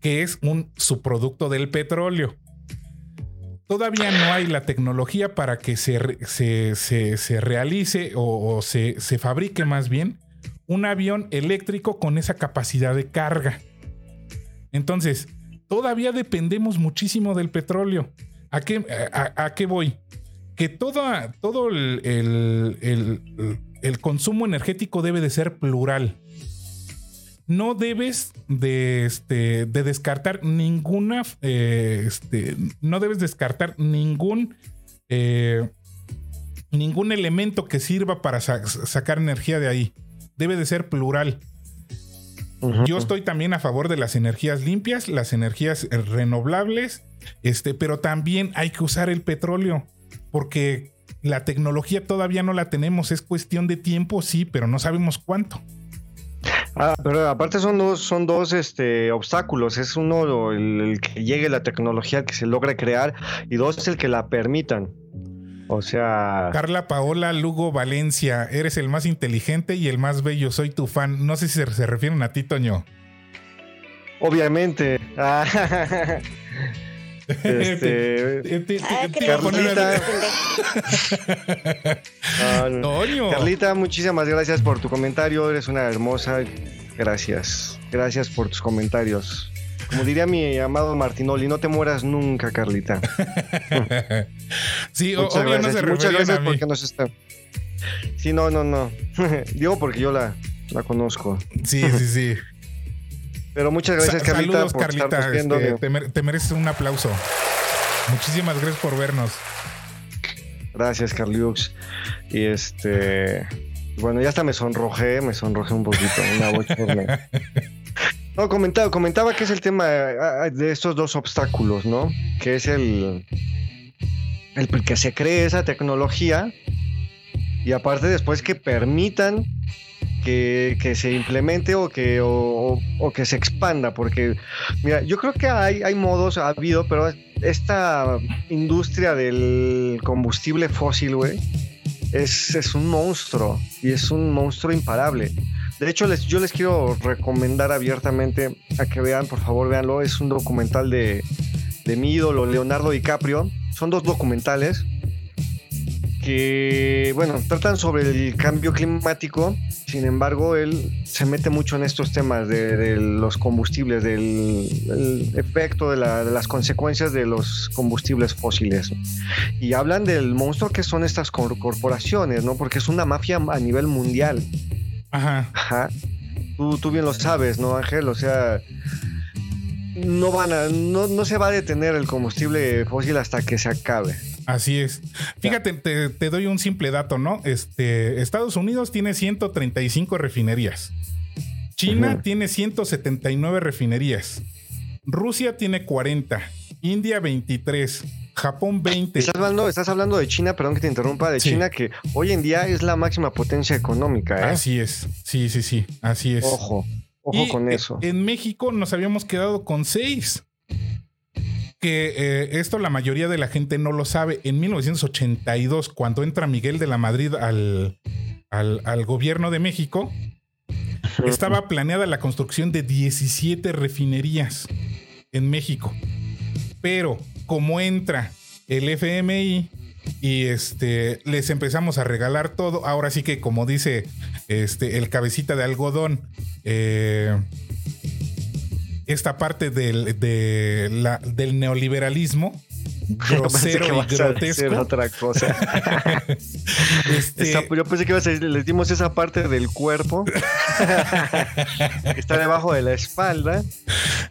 que es un subproducto del petróleo. Todavía no hay la tecnología para que se, se, se- se realice o, o se, se fabrique más bien un avión eléctrico con esa capacidad de carga. Entonces, todavía dependemos muchísimo del petróleo. ¿A qué, a, qué voy? Que todo el, el- el- consumo energético debe de ser plural. No debes de, este, de descartar ninguna, eh, este, no debes descartar ningún, eh, ningún elemento que sirva para sa- sacar energía de ahí. Debe de ser plural. Yo estoy también a favor de las energías limpias, las energías renovables, este, pero también hay que usar el petróleo, porque la tecnología todavía no la tenemos, es cuestión de tiempo, sí, pero no sabemos cuánto. Ah, pero aparte son dos, son dos este, obstáculos. Es uno el, el que llegue la tecnología que se logre crear y dos el que la permitan. O sea, Carla Paola Lugo Valencia, eres el más inteligente y el más bello, soy tu fan. No sé si se, se refieren a ti, Toño. obviamente. Ah, [LAUGHS] Este, Te- te- Ah, te iba a poner Carlita. a- ah, no. Toño. Carlita, muchísimas gracias por tu comentario. Eres una hermosa. Gracias. Gracias por tus comentarios. Como diría mi amado Martinoli, no te mueras nunca, Carlita. [LAUGHS] Sí, Muchas obvio no gracias. se Muchas gracias a mí. porque nos está. Sí, no, no, no. [LAUGHS] Digo porque yo la, la conozco. Sí, sí, sí. [LAUGHS] Pero muchas gracias, Sa- Carlita, Saludos, por Carlita. viendo. este, te, mer- te mereces un aplauso. Muchísimas gracias por vernos. Gracias, Carliux. Y este. Bueno, ya hasta me sonrojé, me sonrojé un poquito. Una. No, comentaba, comentaba que es el tema ah, de estos dos obstáculos, ¿no? Que es el. El que se cree esa tecnología y aparte después que permitan que, que se implemente o que, o que se expanda, porque mira, yo creo que hay, hay modos, ha habido, pero esta industria del combustible fósil, güey, es, es un monstruo y es un monstruo imparable. De hecho, les, yo les quiero recomendar abiertamente a que vean, por favor, véanlo. Es un documental de, de mi ídolo, Leonardo DiCaprio. Son dos documentales que, bueno, tratan sobre el cambio climático. Sin embargo, él se mete mucho en estos temas de, los combustibles, del el efecto, de, la- de las consecuencias de los combustibles fósiles. Y hablan del monstruo que son estas cor- corporaciones, ¿no? Porque es una mafia a nivel mundial. Ajá. Ajá. Tú, tú bien lo sabes, ¿no, Ángel? O sea, no van a, no, no se va a detener el combustible fósil hasta que se acabe. Así es. Fíjate, te, te doy un simple dato, ¿no? Este, Estados Unidos tiene 135 refinerías. China tiene 179 refinerías. Rusia tiene 40. India 23. Japón 20. Estás hablando, estás hablando de China, perdón que te interrumpa, de Sí. China que hoy en día es la máxima potencia económica, ¿eh? Así es. Sí, sí, sí. Así es. Ojo, ojo Y, con eh, eso. En México nos habíamos quedado con seis. Que eh, esto la mayoría de la gente no lo sabe. En 1982, cuando entra Miguel de la Madrid al, al, al gobierno de México, estaba planeada la construcción de 17 refinerías en México. Pero como entra el FMI y este les empezamos a regalar todo, ahora sí que como dice este el cabecita de algodón, eh, esta parte del, de la- del neoliberalismo [LAUGHS] grosero y grotesco. otra cosa. [LAUGHS] este, Esa- yo pensé que ibas a decir, les dimos esa parte del cuerpo [LAUGHS] que está debajo de la espalda.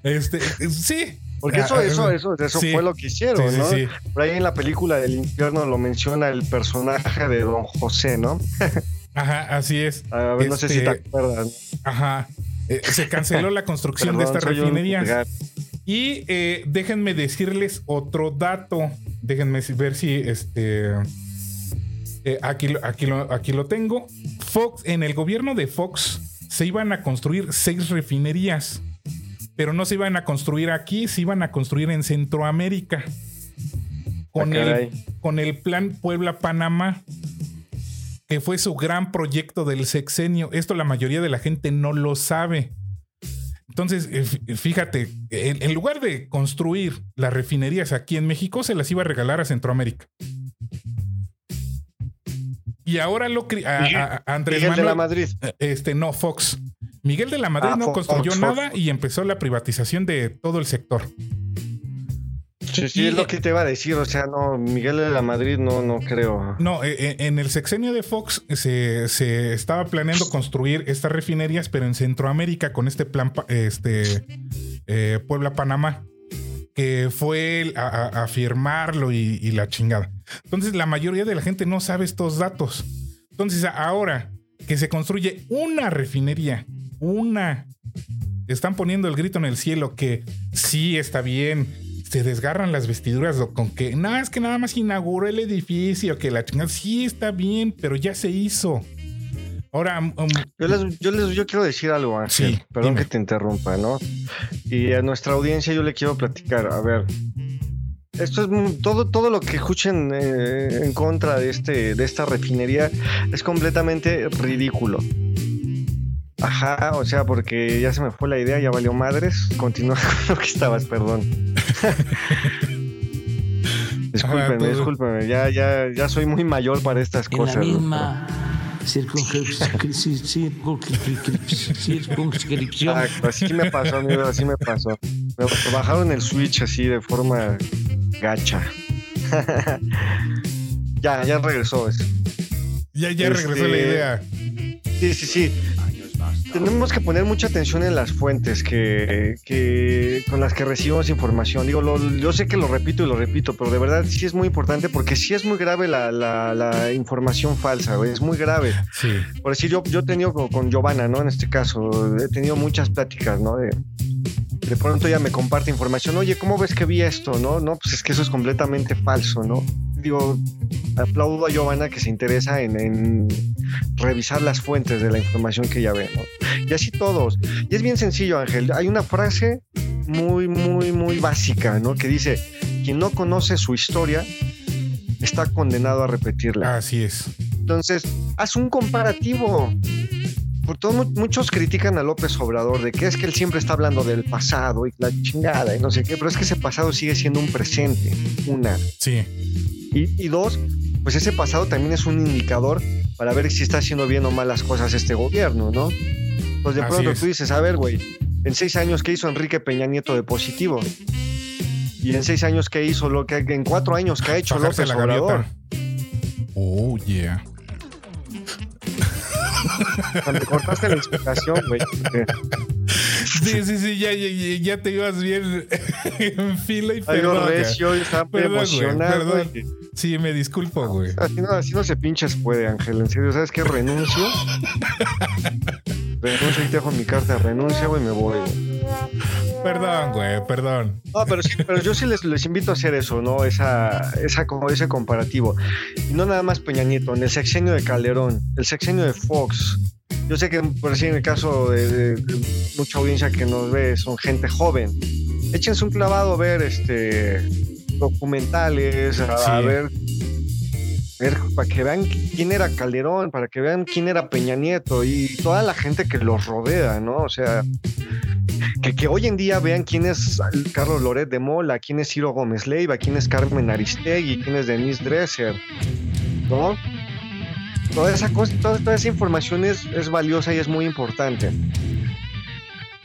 este, sí. Porque eso, Ah, eso, eso, eso sí. fue lo que hicieron, Sí, ¿no? sí. Por ahí en la película del infierno lo menciona el personaje de Don José, ¿no? [LAUGHS] Ajá, así es. A ver, no sé si te Este, acuerdas. Ajá. Eh, se canceló la construcción de Perdón, refinerías. vulgar. Y eh, déjenme decirles otro dato. Déjenme ver si este. eh, aquí, lo- aquí, lo, aquí lo tengo. Fox, en el gobierno de Fox se iban a construir seis refinerías. Pero no se iban a construir aquí, se iban a construir en Centroamérica. Con, Ah, el, con el plan Puebla-Panamá, que fue su gran proyecto del sexenio. Esto la mayoría de la gente no lo sabe. Entonces, eh, fí- fíjate, en, lugar de construir las refinerías aquí en México, se las iba a regalar a Centroamérica. Y ahora lo a, Andrés Miguel de la Manuel, Madrid. eh, este no Fox. Miguel de la Madrid Ah, no construyó Fox, nada Fox. y empezó la privatización de todo el sector. Sí, sí, Y- es lo que te iba a decir. O sea, no, Miguel de la Madrid no, no creo. No, eh, eh, en el sexenio de Fox se, se estaba planeando construir estas refinerías, pero en Centroamérica con este plan este, eh, Puebla-Panamá, que fue a, a- a firmarlo y, y la chingada. Entonces la mayoría de la gente no sabe estos datos. Entonces ahora que se construye una refinería, una, están poniendo el grito en el cielo que sí está bien, se desgarran las vestiduras con que, no, es que nada más inauguró el edificio, que la chingada, sí está bien, pero ya se hizo. Ahora, um, Yo, les, yo, les, yo quiero decir algo, Ángel. Sí, Perdón dime. que te interrumpa, ¿no? Y a nuestra audiencia yo le quiero platicar. A ver, esto es todo, todo lo que escuchen eh, en contra de, este, de esta refinería es completamente ridículo. Ajá, o sea, porque ya se me fue la idea, ya valió madres. Continúa [LAUGHS] con lo que estabas, perdón. [LAUGHS] discúlpenme, discúlpenme. Ya, ya, ya soy muy mayor para estas en cosas. la misma circunscripción. circunscripción. Exacto, así me pasó, amigo, así me pasó. Me bajaron el switch así de forma gacha. [LAUGHS] ya, ya regresó eso. Ya, ya regresó Este- la idea. Sí, sí, sí. Tenemos que poner mucha atención en las fuentes que, que- con las que recibimos información. Digo, lo- yo sé que lo repito y lo repito, pero de verdad sí es muy importante porque sí es muy grave la, la- la información falsa, güey, es muy grave. Sí. Por decir, yo, yo he tenido con, con Giovanna, ¿no? En este caso, he tenido muchas pláticas, ¿no? De, de pronto ella me comparte información, oye, ¿cómo ves que vi esto? No, no, pues es que eso es completamente falso, ¿no? Digo, aplaudo a Giovanna que se interesa en, en revisar las fuentes de la información que ella ve, ¿no? Y así todos. Y es bien sencillo, Ángel. Hay una frase muy, muy, muy básica, ¿no? Que dice, quien no conoce su historia está condenado a repetirla. Así es. Entonces, haz un comparativo. Por todo, mu- muchos critican a López Obrador de que es que él siempre está hablando del pasado y la chingada y no sé qué, pero es que ese pasado sigue siendo un presente, una. Sí. Y, y dos, pues ese pasado también es un indicador para ver si está haciendo bien o mal las cosas este gobierno, ¿no? Pues de Así pronto es. tú dices, a ver, güey, en seis años, ¿qué hizo Enrique Peña Nieto de positivo? Y en seis años, ¿qué hizo? Lo que en cuatro años, ¿qué ha hecho López la Obrador? Oh, yeah. Me cortaste la inspiración, güey. Sí, sí, sí, ya, ya, te ibas bien [LAUGHS] en fila y Algo perdón. acá. recio, estaba Perdón, güey, emocionado. perdón. Sí, me disculpo, güey. Así no, así no se pinches puede, Ángel. En serio, ¿sabes qué? Renuncio. renuncio y te dejo mi carta. Renuncia, güey, me voy. güey. Perdón, güey, perdón. No, pero, sí, pero yo sí les, les invito a hacer eso, ¿no? Esa, esa, como ese comparativo. Y no nada más Peña Nieto, en el sexenio de Calderón, el sexenio de Fox. Yo sé que, por decir, en el caso de, de- de mucha audiencia que nos ve, son gente joven. Échense un clavado a ver este documentales, a, a ver, ver, para que vean quién era Calderón, para que vean quién era Peña Nieto y toda la gente que los rodea, ¿no? O sea, que, que hoy en día vean quién es Carlos Loret de Mola, quién es Ciro Gómez Leiva, quién es Carmen Aristegui, quién es Denise Dresser, ¿no? Toda esa cosa, toda, toda esa información es, es valiosa y es muy importante.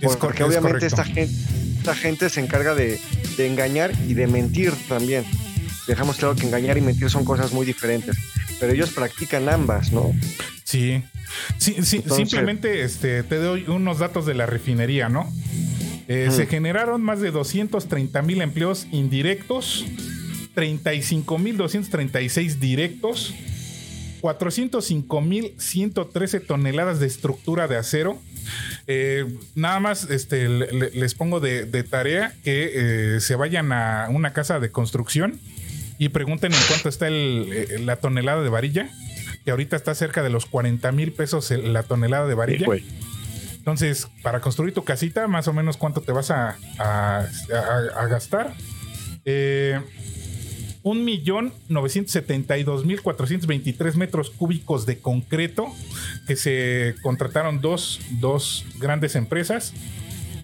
Es Por- porque obviamente esta gente, esta gente se encarga de, de engañar y de mentir también. Dejamos claro que engañar y mentir son cosas muy diferentes, pero ellos practican ambas, ¿no? Sí. Sí, sí, Entonces- simplemente este, te doy unos datos de la refinería, ¿no? Eh, Mm. Se generaron más de 230 mil empleos indirectos, 35 mil 236 directos, 405 mil 113 toneladas de estructura de acero. Eh, nada más este, le- le- les pongo de, de tarea que eh, se vayan a una casa de construcción y pregunten en cuánto está el, eh, la tonelada de varilla, que ahorita está cerca de los 40 mil pesos la tonelada de varilla. Entonces, para construir tu casita, más o menos cuánto te vas a, a- a- a gastar. Eh, un millón novecientos setenta y dos mil cuatrocientos veintitrés metros cúbicos de concreto que se contrataron dos, dos grandes empresas.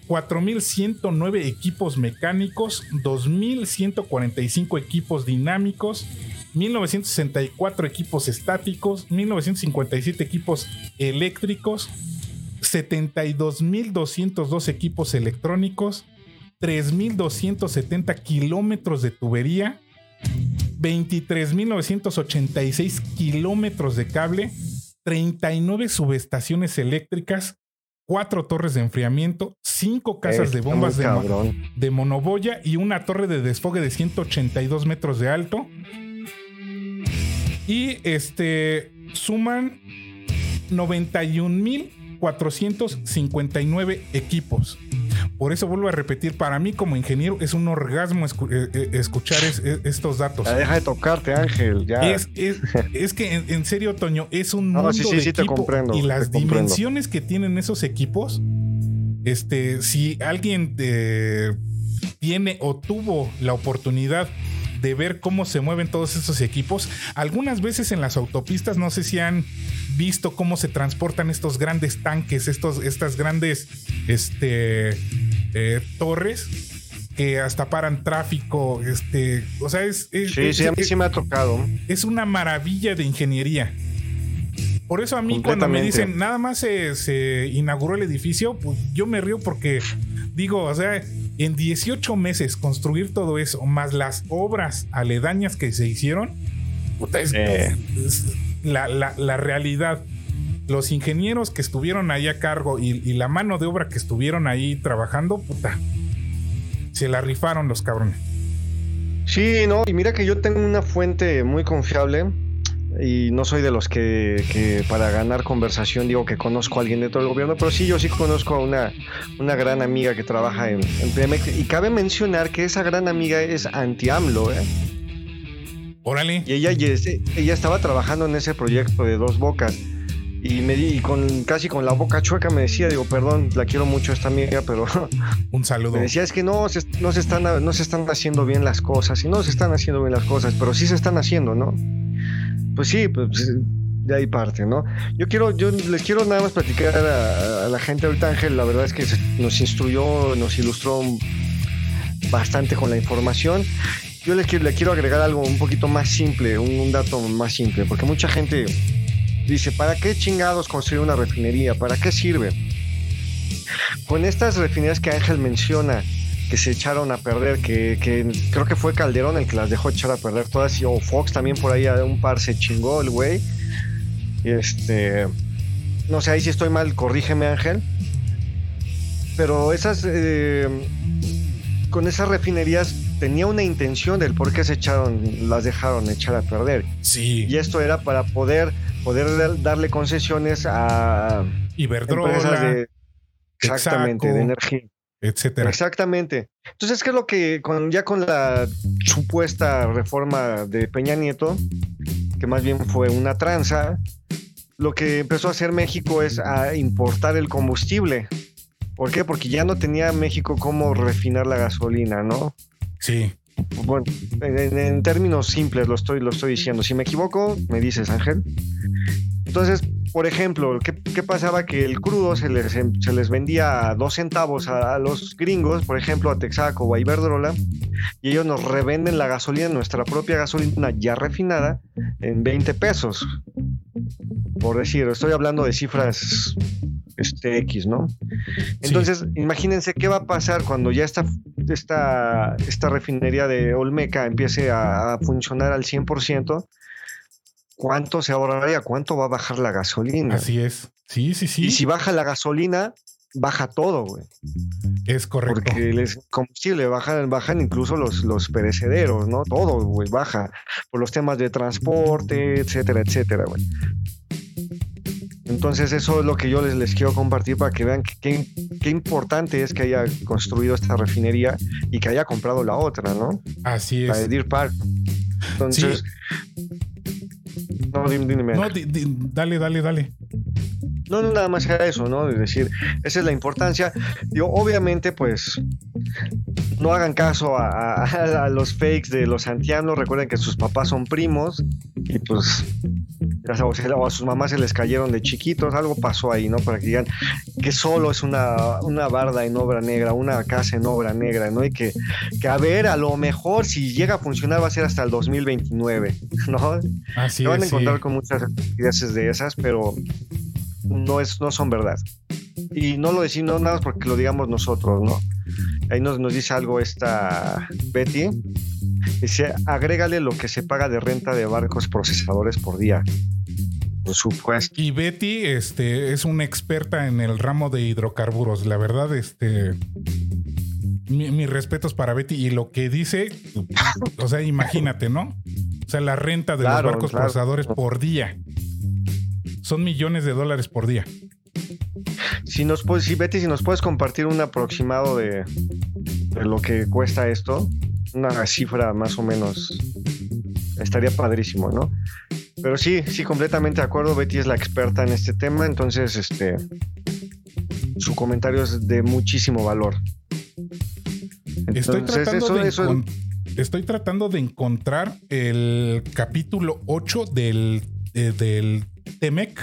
4.109 equipos mecánicos, 2.145 equipos dinámicos, 1.964 equipos estáticos, 1.957 equipos eléctricos, 72.202 equipos electrónicos, 3.270 kilómetros de tubería, 23.986 kilómetros de cable, 39 subestaciones eléctricas, 4 torres de enfriamiento, 5 casas Eh, de bombas de, mo- de monoboya y una torre de desfogue de 182 metros de alto. Y este suman 91.459 equipos. Por eso vuelvo a repetir, para mí como ingeniero es un orgasmo escu- eh, eh, escuchar es- eh, estos datos. Ya deja de tocarte, Ángel. Ya. Es, que en, en serio, Toño, es un No, mundo sí, sí, de sí, te equipo comprendo, y te las comprendo. dimensiones que tienen esos equipos. Este, si alguien eh, tiene o tuvo la oportunidad de ver cómo se mueven todos esos equipos, algunas veces en las autopistas, no sé si han visto cómo se transportan estos grandes tanques, estos, estas grandes este, eh, torres que hasta paran tráfico, este, o sea, es, es- Sí, es- sí, a mí sí me ha tocado. es una maravilla de ingeniería. Por eso a mí cuando me dicen nada más se, se inauguró el edificio, pues yo me río porque digo, o sea, en 18 meses construir todo eso, más las obras aledañas que se hicieron, puta, es, Eh. es la, la- la realidad. Los ingenieros que estuvieron ahí a cargo y, y la mano de obra que estuvieron ahí trabajando, puta, se la rifaron los cabrones. Sí, no, y mira que yo tengo una fuente muy confiable y no soy de los que, que para ganar conversación digo que conozco a alguien dentro del gobierno, pero sí, yo sí conozco a una, una gran amiga que trabaja en, en Pemex y cabe mencionar que esa gran amiga es anti-AMLO, ¿eh? Órale. Y ella, ella estaba trabajando en ese proyecto de dos bocas. Y, me, di- y con casi con la boca chueca me decía, digo, perdón, la quiero mucho esta amiga, pero [LAUGHS] Un saludo. me decía, es que no se, no, se están, no se están haciendo bien las cosas. Y no se están haciendo bien las cosas, pero sí se están haciendo, ¿no? Pues sí, pues de ahí parte, ¿no? Yo quiero, yo les quiero nada más platicar a, la gente ahorita, Ángel, la verdad es que nos instruyó, nos ilustró bastante con la información. Yo les quiero, le quiero agregar algo un poquito más simple, un, un dato más simple, porque mucha gente dice, ¿para qué chingados construir una refinería? ¿Para qué sirve? Con estas refinerías que Ángel menciona, que se echaron a perder, que, que creo que fue Calderón el que las dejó echar a perder todas, y- o Fox también por ahí a un par se chingó el güey. Este, no sé, ahí si estoy mal, corrígeme Ángel. Pero esas, eh, con esas refinerías tenía una intención del por qué se echaron, las dejaron echar a perder. Sí. Y esto era para poder, poder dar- darle concesiones a empresas Iberdrola, de, exactamente, de energía. Etcétera. Exactamente. Entonces, ¿qué es lo que con, ya con la supuesta reforma de Peña Nieto, que más bien fue una tranza, lo que empezó a hacer México es a importar el combustible. ¿Por qué? Porque ya no tenía México cómo refinar la gasolina, ¿no? Sí. Bueno, en, en- en términos simples lo estoy, lo estoy diciendo. Si me equivoco, me dices, Ángel. Entonces, por ejemplo, ¿qué, qué pasaba? Que el crudo se les, se les vendía a dos centavos a, a los gringos, por ejemplo, a Texaco o a Iberdrola, y ellos nos revenden la gasolina, nuestra propia gasolina ya refinada, en 20 pesos. Por decir, estoy hablando de cifras este, X, ¿no? Entonces, imagínense qué va a pasar cuando ya esta, esta, esta refinería de Olmeca empiece a, a funcionar al 100%. ¿Cuánto se ahorraría? ¿Cuánto va a bajar la gasolina? Así es. Sí, sí, sí. Y si baja la gasolina, baja todo, güey. es correcto. Porque el combustible bajan, bajan incluso los, los perecederos, ¿no? Todo, güey, baja. Por los temas de transporte, etcétera, etcétera, güey. Entonces eso es lo que yo les, les quiero compartir para que vean qué qué importante es que haya construido esta refinería y que haya comprado la otra, ¿no? Así La de es. Deer Park. Entonces... No, dime, dime. No, di- di- dale, dale, dale. No, no, nada más era eso, ¿no? Es decir, esa es la importancia. Yo, obviamente, pues, no hagan caso a, a- a los fakes de los antianos. Recuerden que sus papás son primos y, pues, o a sus mamás se les cayeron de chiquitos. Algo pasó ahí, ¿no? Para que digan que solo es una, una barda en obra negra, una casa en obra negra, ¿no? Y que, que, a ver, a lo mejor si llega a funcionar va a ser hasta el 2029, [LAUGHS] ¿no? Así Se van a sí. encontrar con muchas estupideces de esas, pero no, es, no son verdad. Y no lo decimos nada más porque lo digamos nosotros, ¿no? Ahí nos, nos dice algo esta Betty. Dice, agrégale lo que se paga de renta de barcos procesadores por día. Por supuesto. Y Betty este, es una experta en el ramo de hidrocarburos. La verdad, este. mi- mis respetos para Betty y lo que dice, o sea, imagínate, ¿no? O sea, la renta de Claro, los barcos claro. procesadores por día. Son millones de dólares por día. Si nos puedes, si Betty, si nos puedes compartir un aproximado de, de lo que cuesta esto, una cifra más o menos, estaría padrísimo, ¿no? Pero sí, sí, completamente de acuerdo. Betty es la experta en este tema, entonces, este, su comentario es de muchísimo valor. Estoy tratando, eso- de eso- estoy tratando de encontrar el capítulo 8 del, eh, del TEMEC,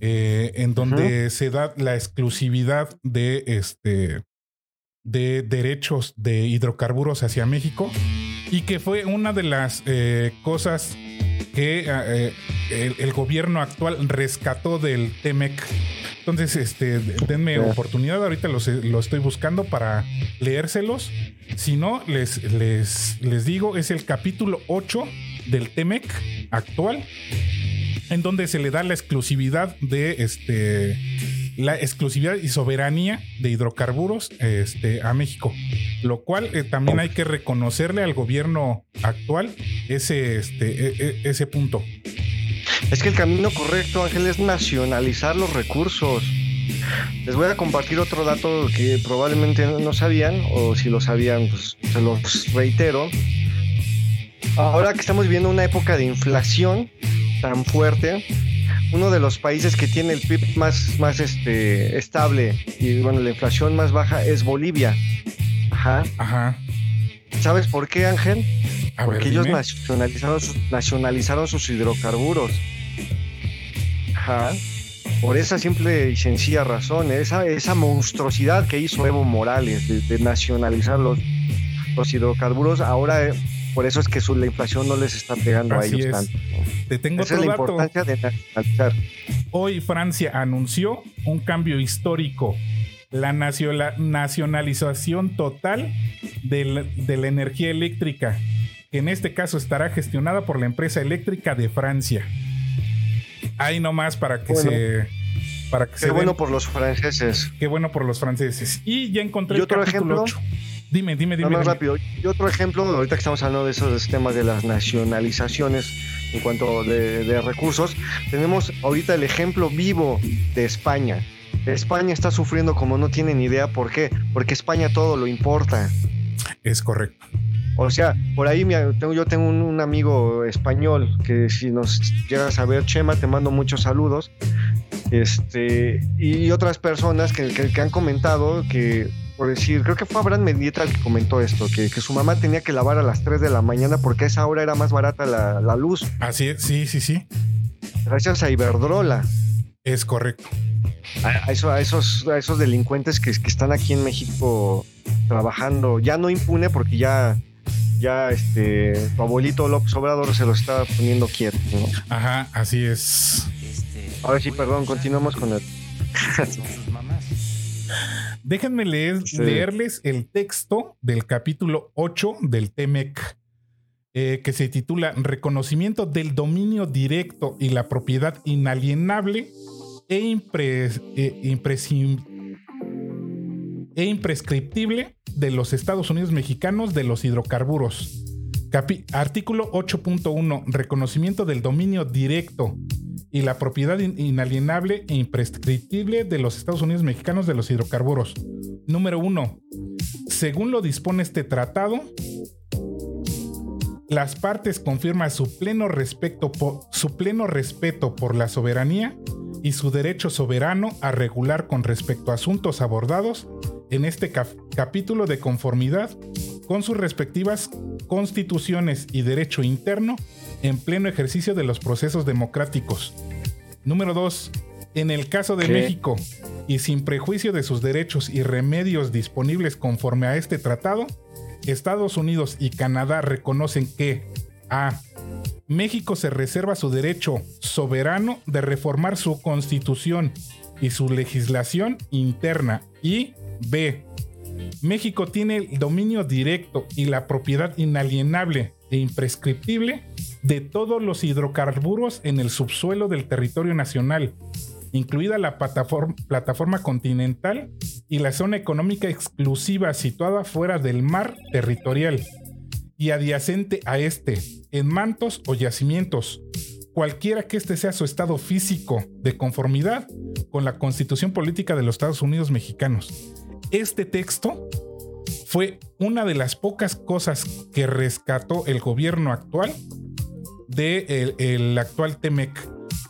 eh, en donde se da la exclusividad de este de derechos de hidrocarburos hacia México y que fue una de las eh, cosas que eh, el, el gobierno actual rescató del TEMEC. Entonces, este, denme oportunidad. Ahorita los, lo estoy buscando para leérselos. Si no, les, les, les digo, es el capítulo 8 del TEMEC actual, en donde se le da la exclusividad de este la exclusividad y soberanía de hidrocarburos este, a México, lo cual eh, también hay que reconocerle al gobierno actual ese, este, e- e- ese punto. Es que el camino correcto, Ángel, es nacionalizar los recursos. Les voy a compartir otro dato que probablemente no sabían, o si lo sabían, pues se los reitero. Ahora que estamos viviendo una época de inflación tan fuerte, uno de los países que tiene el PIB más, más este, estable y bueno, la inflación más baja es Bolivia. Ajá. Ajá. ¿Sabes por qué, Ángel? A Porque ver, ellos nacionalizaron sus, nacionalizaron sus hidrocarburos. Ajá. Por esa simple y sencilla razón, esa, esa monstruosidad que hizo Evo Morales de, de nacionalizar los, los hidrocarburos, ahora eh, por eso es que su, la inflación no les está pegando Así a ellos es. tanto. Te tengo Esa es otro la dato. importancia de nacionalizar. Hoy Francia anunció un cambio histórico, la nacio- nacionalización total de la, de la energía eléctrica, que en este caso estará gestionada por la empresa eléctrica de Francia. Ahí nomás para que Bueno. se... Para que Qué se bueno den- por los franceses. qué bueno por los franceses. Y ya encontré ¿Y el otro capítulo ejemplo? 8. Dime, dime, dime. Nada más dime. rápido. Y otro ejemplo, ahorita que estamos hablando de esos temas de las nacionalizaciones en cuanto de, de recursos, tenemos ahorita el ejemplo vivo de España. España está sufriendo como no tienen idea por qué, porque España todo lo importa. Es correcto. O sea, por ahí yo tengo un, un amigo español que si nos llegas a ver, Chema, te mando muchos saludos. Este, y otras personas que, que- que han comentado que, por decir, creo que fue Abraham Mendieta el que comentó esto, que, que su mamá tenía que lavar a las 3 de la mañana porque a esa hora era más barata la, la luz, Así es, sí, sí, sí. gracias a Iberdrola. Es correcto. A, a eso- a esos, a esos delincuentes que, que están aquí en México trabajando, ya no impune porque ya, ya este, tu abuelito López Obrador se lo está poniendo quieto. ¿no? Ajá, así es. Ahora sí, perdón, continuamos con el... [LAUGHS] Déjenme leer- Sí. leerles el texto del capítulo 8 del TEMEC, eh, que se titula Reconocimiento del dominio directo y la propiedad inalienable e, impres- eh, impresim- e imprescriptible de los Estados Unidos mexicanos de los hidrocarburos. Capi- artículo 8.1 Reconocimiento del dominio directo y la propiedad in- inalienable e imprescriptible de los Estados Unidos mexicanos de los hidrocarburos. Número 1. Según lo dispone este tratado, las partes confirman su pleno, respeto por, su pleno respeto por la soberanía y su derecho soberano a regular con respecto a asuntos abordados en este cap- capítulo de conformidad con sus respectivas constituciones y derecho interno en pleno ejercicio de los procesos democráticos. Número 2. En el caso de ¿Qué? México, y sin prejuicio de sus derechos y remedios disponibles conforme a este tratado, Estados Unidos y Canadá reconocen que A. México se reserva su derecho soberano de reformar su constitución y su legislación interna y B. México tiene el dominio directo y la propiedad inalienable e imprescriptible de todos los hidrocarburos en el subsuelo del territorio nacional, incluida la plataforma, continental y la zona económica exclusiva situada fuera del mar territorial y adyacente a este, en mantos o yacimientos, cualquiera que este sea su estado físico de conformidad con la constitución política de los Estados Unidos mexicanos. Este texto fue una de las pocas cosas que rescató el gobierno actual de el, el actual TEMEC.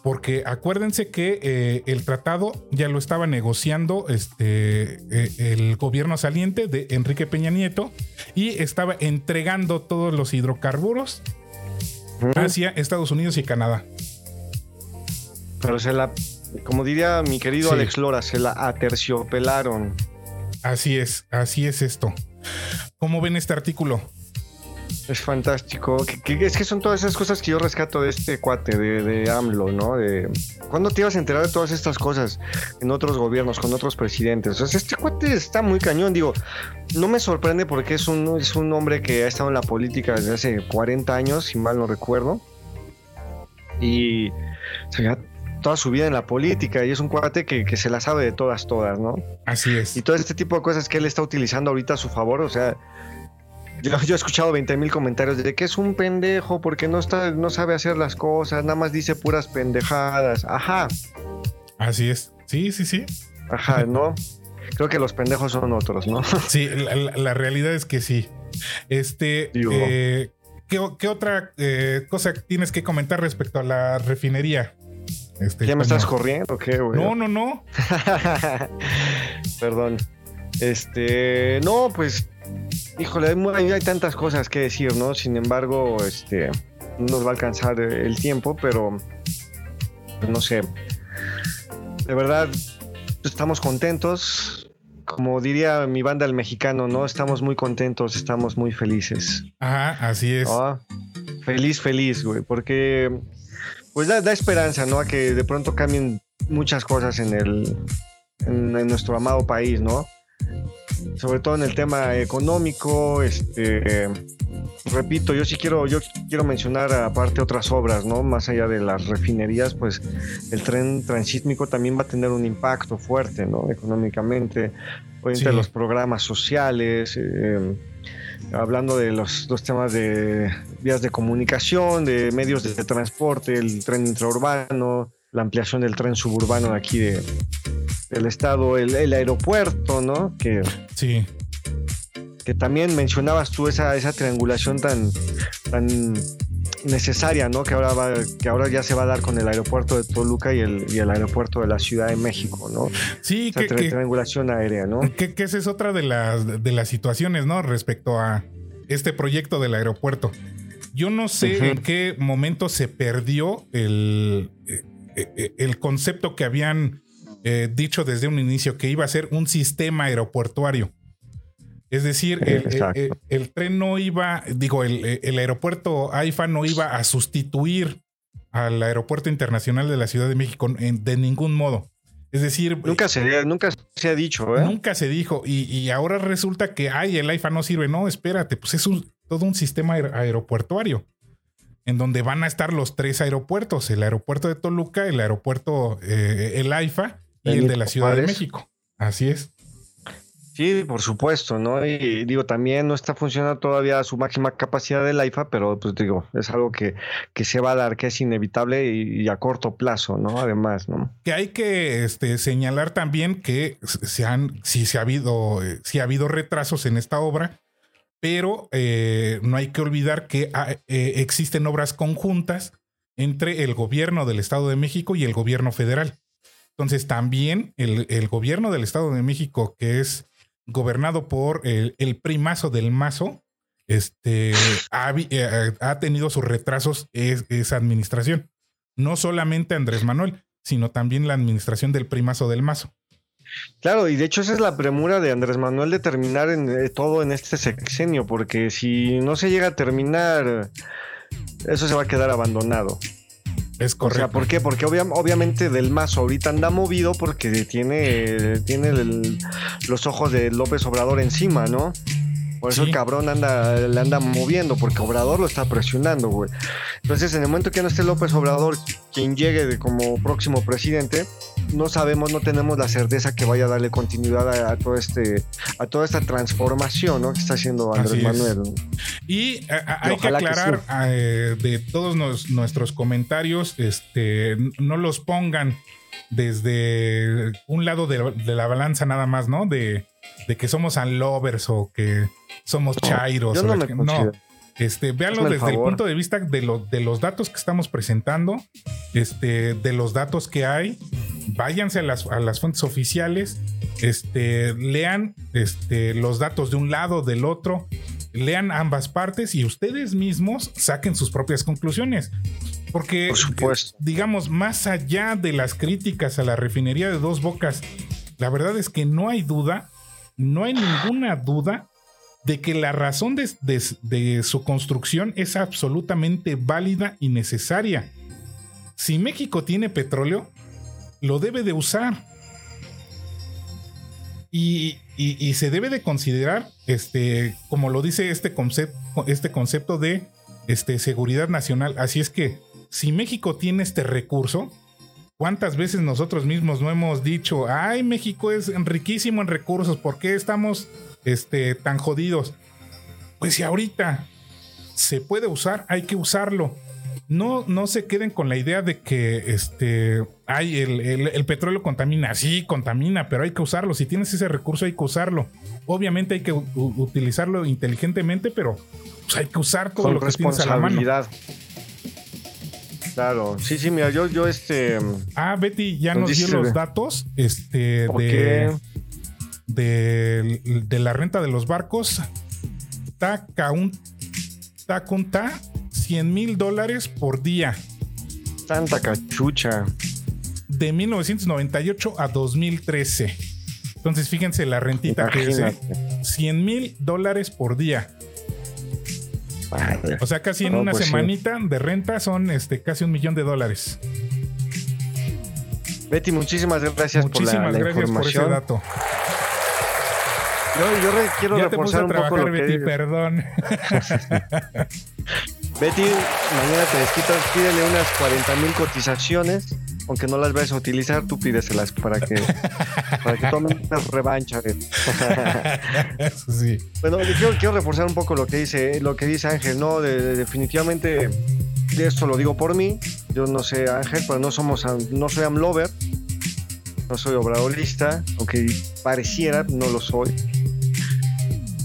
Porque acuérdense que eh, el tratado ya lo estaba negociando este, eh, el gobierno saliente de Enrique Peña Nieto y estaba entregando todos los hidrocarburos hacia Estados Unidos y Canadá. Pero se la, como diría mi querido Sí. Alex Lora, se la aterciopelaron. Así es, así es esto. ¿Cómo ven este artículo? Es fantástico. Que- que- es que son todas esas cosas que yo rescato de este cuate, de, de AMLO, ¿no? De, ¿Cuándo te ibas a enterar de todas estas cosas en otros gobiernos, con otros presidentes? O sea, este cuate está muy cañón. Digo, no me sorprende porque es un, es un hombre que ha estado en la política desde hace 40 años, si mal no recuerdo. Y se lleva toda su vida en la política y es un cuate que, que se la sabe de todas, todas, ¿no? Así es. Y todo este tipo de cosas que él está utilizando ahorita a su favor, o sea, yo, yo he escuchado 20 mil comentarios de que es un pendejo porque no, está, no sabe hacer las cosas, nada más dice puras pendejadas. Ajá, Así es. Sí, sí, sí. ajá, ¿no? Creo que los pendejos son otros, ¿no? [LAUGHS] Sí, la, la- la realidad es que sí. Este, eh, ¿qué, qué otra eh, cosa tienes que comentar respecto a la refinería? Este, ¿Ya me estás corriendo o qué, güey? No, no, no. [LAUGHS] Perdón. Este, no, pues, híjole, hay, tantas cosas que decir, ¿no? Sin embargo, este, no nos va a alcanzar el tiempo, pero, pues, no sé. De verdad, estamos contentos. Como diría mi banda el mexicano, ¿no? Estamos muy contentos, estamos muy felices. Ajá, así es. Ah, feliz, feliz, güey, porque pues da, da esperanza, ¿no? A que de pronto cambien muchas cosas en el en, en nuestro amado país, ¿no? Sobre todo en el tema económico, este repito, yo sí quiero yo quiero mencionar aparte otras obras, ¿no? Más allá de las refinerías, pues el tren transísmico también va a tener un impacto fuerte, ¿no? Económicamente, obviamente Sí. los programas sociales, eh, hablando de los, los temas de vías de comunicación, de medios de transporte, el tren intraurbano, la ampliación del tren suburbano de aquí de, del estado, el, el aeropuerto, ¿no? Que, Sí, que también mencionabas tú esa, esa triangulación tan, tan necesaria, ¿no? Que ahora, va, que ahora ya se va a dar con el aeropuerto de Toluca y el, y el aeropuerto de la Ciudad de México, ¿no? sí, Esa que, tri- que- triangulación aérea, ¿no? que- que esa es otra de las, de las situaciones, ¿no? Respecto a este proyecto del aeropuerto. Yo no sé en qué momento se perdió el, eh, eh, el concepto que habían eh, dicho desde un inicio, que iba a ser un sistema aeroportuario. Es decir, el, Exacto. el- el tren no iba, digo, el, el aeropuerto AIFA no iba a sustituir al aeropuerto internacional de la Ciudad de México en- de ningún modo. Es decir, Nunca se, nunca se ha dicho, ¿eh? Nunca se dijo. Y, y ahora resulta que, ay, el AIFA no sirve. No, espérate, pues es un- todo un sistema aer- aeropuertuario en donde van a estar los tres aeropuertos: el aeropuerto de Toluca, el aeropuerto, eh, el AIFA y el de la Ciudad de. México. Así es. Sí, por supuesto, ¿no? Y digo, también no está funcionando todavía a su máxima capacidad del AIFA, pero pues digo, es algo que, que se va a dar, que es inevitable y, y a corto plazo, ¿no? Además, ¿no? Que hay que este, señalar también que se han, sí se ha habido, eh, sí ha habido retrasos en esta obra, pero eh, no hay que olvidar que ah, eh, existen obras conjuntas entre el gobierno del Estado de México y el gobierno federal. Entonces también el, el gobierno del Estado de México, que es gobernado por el, el primazo del mazo, este, ha, eh, ha tenido sus retrasos es- esa administración. No solamente Andrés Manuel, sino también la administración del primazo del mazo. Claro, y de hecho esa es la premura de Andrés Manuel de terminar en, eh, todo en este sexenio, porque si no se llega a terminar, eso se va a quedar abandonado. Es O correcto. sea, ¿por qué? Porque obvia- obviamente del Mazo ahorita anda movido porque tiene, tiene el- los ojos de López Obrador encima, ¿no? Por eso Sí. el cabrón anda, le anda moviendo, porque Obrador lo está presionando, güey. Entonces, en el momento que no esté López Obrador, quien llegue de como próximo presidente, no sabemos, no tenemos la certeza que vaya a darle continuidad a, a todo este, a toda esta transformación, ¿no? Que está haciendo Andrés. Manuel. Y a- a- hay que aclarar sí. eh, de todos nos- nuestros comentarios, este, no los pongan desde un lado de, de la balanza nada más, ¿no? De, de que somos unlovers o que somos chairos. Yo no me que- considero. Este, véanlo Hazme desde el punto de vista de, lo- de los datos que estamos presentando, este, de los datos que hay. Váyanse a las, a las fuentes oficiales, este, lean este, los datos de un lado, del otro, lean ambas partes y ustedes mismos saquen sus propias conclusiones. Porque, Por supuesto. eh, digamos, más allá de las críticas a la refinería de dos bocas, la verdad es que no hay duda no hay ninguna duda de que la razón de, su construcción es absolutamente válida y necesaria. Si México tiene petróleo, lo debe de usar. Y, se debe de considerar, este, como lo dice este concepto, este concepto de este, seguridad nacional. Así es que, si México tiene este recurso, ¿cuántas veces nosotros mismos no hemos dicho, ay, México es riquísimo en recursos, ¿por qué estamos este, tan jodidos? Pues si ahorita se puede usar, hay que usarlo. No, no se queden con la idea de que este, ay, el, el- el petróleo contamina. Sí, contamina, pero hay que usarlo. Si tienes ese recurso, hay que usarlo. Obviamente hay que utilizarlo inteligentemente, pero pues, hay que usar todo Con lo que tienes a la mano. Claro, sí, sí, mira, yo, yo este. Ah, Betty ya Nos dio los datos este, de, de, de la renta de los barcos. Tacaun, Tacunta, 100 mil dólares por día. Santa cachucha. De 1998 a 2013. Entonces, fíjense la rentita que es. ¿eh? Imagínate. 100 mil dólares por día. O sea, casi en No, una pues sí. semanita de renta son este, casi un millón de dólares. Betty, muchísimas gracias Muchísimas por la, la gracias por ese información. dato. Yo, yo re- quiero Ya te puse reforzar un poco trabajar, que Betty, perdón. [LAUGHS] Betty, mañana te desquitas, pídele unas 40 mil cotizaciones, aunque no las vayas a utilizar, tú pídeselas para que, para que tomen una revancha. [LAUGHS] Sí. bueno, quiero, quiero reforzar un poco lo que dice, lo que dice Ángel, ¿no? De- de- definitivamente, de esto lo digo por mí, yo no sé Ángel, pero no somos, no soy amlover, no soy obradorista, aunque pareciera, no lo soy.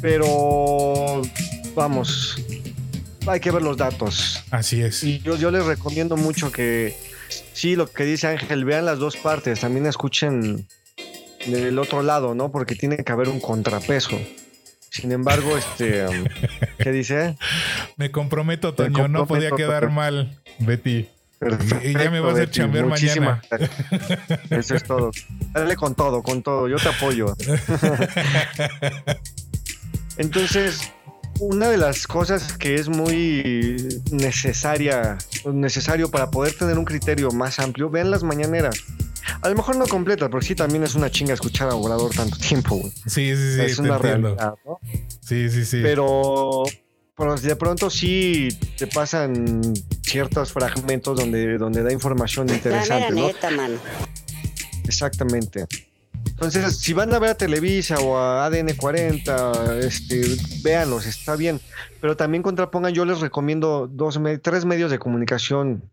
Pero, vamos, hay que ver los datos. Así es. Y yo, yo les recomiendo mucho que, sí, lo que dice Ángel, vean las dos partes, también escuchen del otro lado, ¿no? Porque tiene que haber un contrapeso. Sin embargo, este, ¿qué dice? [LAUGHS] Me comprometo, Me Toño, no podía quedar Toño. mal, Betty. Perfecto, Y ya me vas a hacer chambear mañana. Eso es todo. Dale con todo, con todo. Yo te apoyo. [LAUGHS] Entonces, una de las cosas que es muy necesaria, necesario para poder tener un criterio más amplio, vean las mañaneras. A lo mejor no completa, pero sí también es una chinga escuchar a Obrador tanto tiempo, güey. Sí, sí, sí, es te una entiendo. realidad, ¿no? Sí, sí, sí. Pero, pero de pronto sí te pasan ciertos fragmentos donde, donde da información La mera interesante, ¿no? neta, mano. Exactamente. Entonces, si van a ver a Televisa o a ADN 40, este, véanlos, está bien. Pero también contrapongan, yo les recomiendo dos, tres medios de comunicación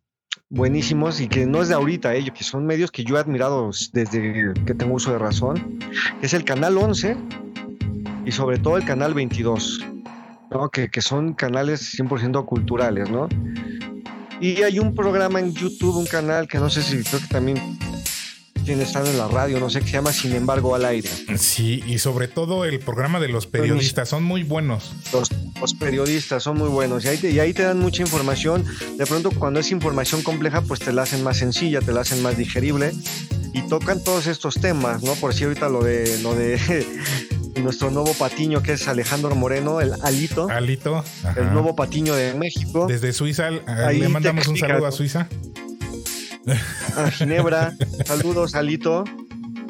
buenísimos y que no es de ahorita, ellos, que son medios que yo he admirado desde que tengo uso de razón, es el Canal 11 y sobre todo el Canal 22, ¿no? que, que son canales 100% culturales, ¿no? Y hay un programa en YouTube, un canal que no sé si creo que también tiene estado en la radio, no sé, que se llama Sin embargo al aire. Sí, y sobre todo el programa de los periodistas son muy buenos. Los, los periodistas son muy buenos y ahí, te, y ahí te dan mucha información. De pronto cuando es información compleja, pues te la hacen más sencilla, te la hacen más digerible y tocan todos estos temas, ¿no? Por si ahorita lo de lo de [LAUGHS] nuestro nuevo patiño que es Alejandro Moreno, el Alito, Alito, ajá. el nuevo patiño de México, desde Suiza, Ahí le mandamos un saludo a. Suiza. A Ginebra. Saludos, Alito.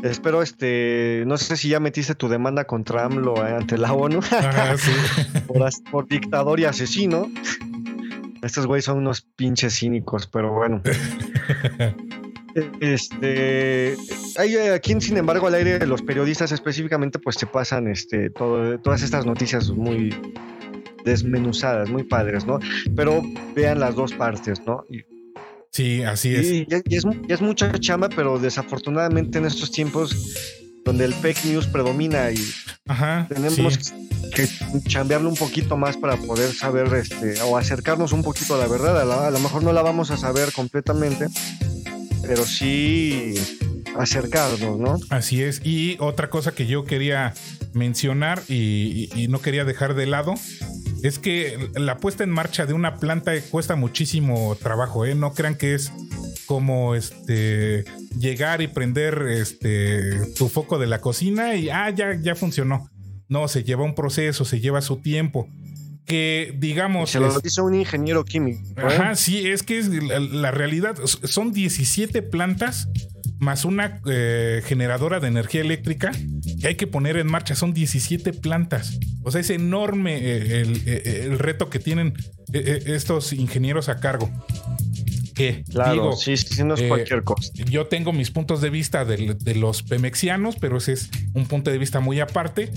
Espero, este, no sé si ya metiste tu demanda contra AMLO eh, ante la ONU Ajá, [LAUGHS] sí. por, dictador y asesino. Estos güeyes son unos pinches cínicos, pero bueno. [LAUGHS] Este, hay, aquí, sin embargo, al aire, los periodistas específicamente, pues te pasan este, todo- todas estas noticias muy desmenuzadas, muy padres, ¿no? Pero vean las dos partes, ¿no? Y, Sí, así es. y- y es, mucha chamba, pero desafortunadamente en estos tiempos donde el fake news predomina y Ajá. tenemos sí. que chambearlo un poquito más para poder saber este o acercarnos un poquito a la verdad. A, la- a lo mejor no la vamos a saber completamente, pero sí acercarnos, ¿no? Así es. Y otra cosa que yo quería mencionar y, y- y no quería dejar de lado es que la puesta en marcha de una planta cuesta muchísimo trabajo. ¿eh? No crean que es como este llegar y prender este tu foco de la cocina y ah, ya, ya funcionó. No, se lleva un proceso, se lleva su tiempo. Que digamos. Se lo es- dice un ingeniero químico. ¿eh? Ajá, sí, es que es la, la realidad. Son 17 plantas más una eh, generadora de energía eléctrica que hay que poner en marcha. Son 17 plantas. O sea, es enorme eh, el, eh, el reto que tienen estos ingenieros a cargo. Que Claro, digo, sí, sí, no es cualquier cosa. yo tengo mis puntos de vista de, los pemexianos, pero ese es un punto de vista muy aparte,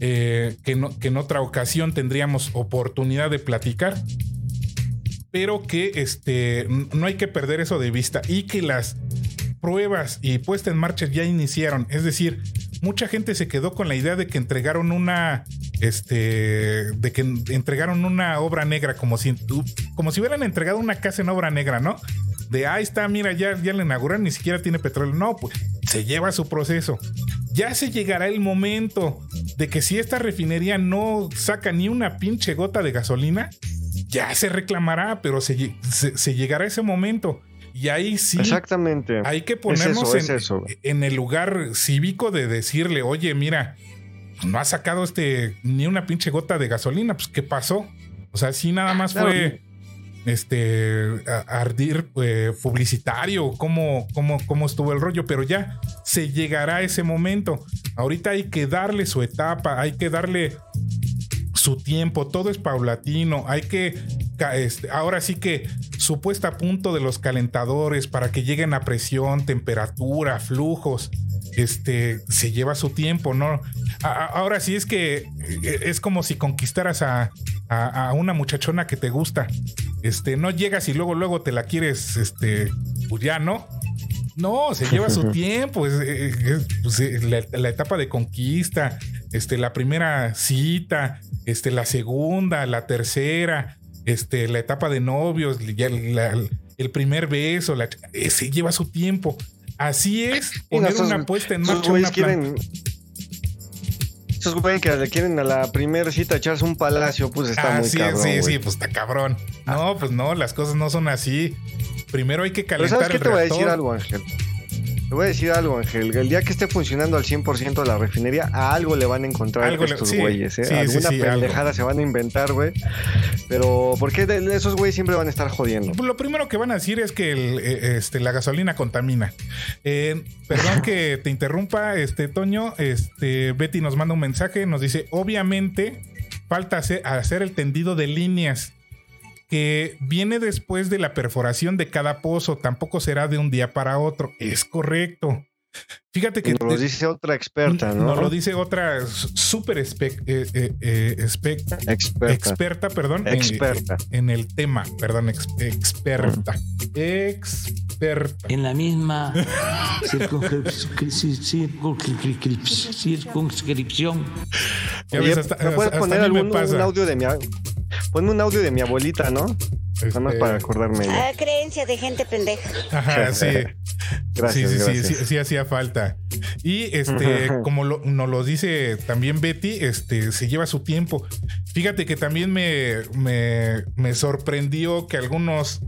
que, no- que en otra ocasión tendríamos oportunidad de platicar, pero que este, no hay que perder eso de vista y que las pruebas y puesta en marcha ya iniciaron. Es decir, mucha gente se quedó con la idea de que entregaron una, este, de que en- entregaron una obra negra, como si, como si hubieran entregado una casa en obra negra, ¿no? De ahí está, mira, ya, ya la inauguraron, ni siquiera tiene petróleo. No, pues se lleva su proceso. Ya se llegará el momento de que si esta refinería no saca ni una pinche gota de gasolina, ya se reclamará, pero se llegará ese momento. Y ahí sí Exactamente. hay que Es ponernos eso, es en, eso. en el lugar cívico de decirle, oye, mira, no ha sacado este ni una pinche gota de gasolina, pues ¿qué pasó? O sea, sí nada más Claro. fue este ardir eh, publicitario, cómo, cómo, cómo estuvo el rollo, pero ya se llegará ese momento. Ahorita hay que darle su etapa, hay que darle su tiempo, todo es paulatino, hay que, este, ahora sí que su puesta a punto de los calentadores para que lleguen a presión, temperatura, flujos, este, se lleva su tiempo, ¿no? A- ahora sí es que eh, es como si conquistaras a, a- a una muchachona que te gusta, este, no llegas y luego, luego te la quieres, este, pues ya, ¿no? No, se lleva su [LAUGHS] tiempo, es, es- es, pues, eh, la, la etapa de conquista, este, la primera cita, este, la segunda, la tercera, este, la etapa de novios, ya la- el primer beso, la- eh, se lleva su tiempo. Así es, no, poner una puesta en marcha. una quieren. Esos güeyes que le quieren a la primera cita echarse un palacio, pues está Ah, muy sí, cabrón. sí, güey. sí, pues está cabrón. No, pues no, las cosas no son así. Primero hay que Pero calentar ¿sabes qué el te voy a reactor. decir algo, Ángel? Te voy a decir algo, Ángel. El día que esté funcionando al 100% la refinería, a algo le van a encontrar Algo estos güeyes, ¿eh? sí, Alguna sí, pendejada se van a inventar, güey. Pero, ¿por qué de- esos güeyes siempre van a estar jodiendo? Lo primero que van a decir es que el, eh, este, la gasolina contamina. Eh, perdón que te interrumpa, este Toño. Este Betty nos manda un mensaje, nos dice: obviamente falta hacer, hacer el tendido de líneas que viene después de la perforación de cada pozo. Tampoco será de un día para otro. Es correcto. Fíjate que Nos lo dice otra experta, ¿no? nos lo dice otra súper espe- eh, eh, eh, Experta. experta, perdón, Experta. En, el tema, perdón, ex- experta. Experta. En la misma circunscripción. [LAUGHS] Oye, ves, hasta, ¿me puedes hasta- hasta poner a mí me algún un audio de mi Ponme un audio de mi abuelita, ¿no? Nada más Este, para acordarme. Ah, creencia de gente pendeja. Ajá, [LAUGHS] sí. Gracias, sí, sí, sí, gracias. sí, sí hacía falta. Y este, [LAUGHS] como lo- nos lo dice también Betty, este, se lleva su tiempo. Fíjate que también me, me, me sorprendió que algunos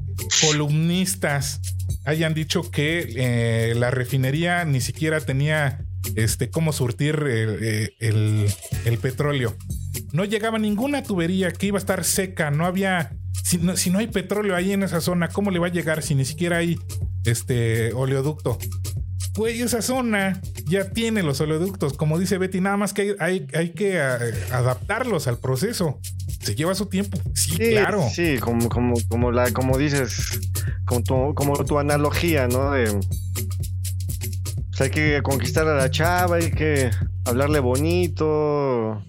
columnistas hayan dicho que eh, la refinería ni siquiera tenía este, cómo surtir el, eh, el- el petróleo. No llegaba ninguna tubería que iba a estar seca, no había... Si no, si no hay petróleo ahí en esa zona, ¿cómo le va a llegar si ni siquiera hay este oleoducto? Güey, esa zona ya tiene los oleoductos. Como dice Betty, nada más que hay, hay, hay que eh, adaptarlos al proceso. Se lleva su tiempo. Sí, Sí, claro. Sí, como, como, como, la, como dices, como tu, como tu analogía, ¿no? De, pues hay que conquistar a la chava, hay que hablarle bonito.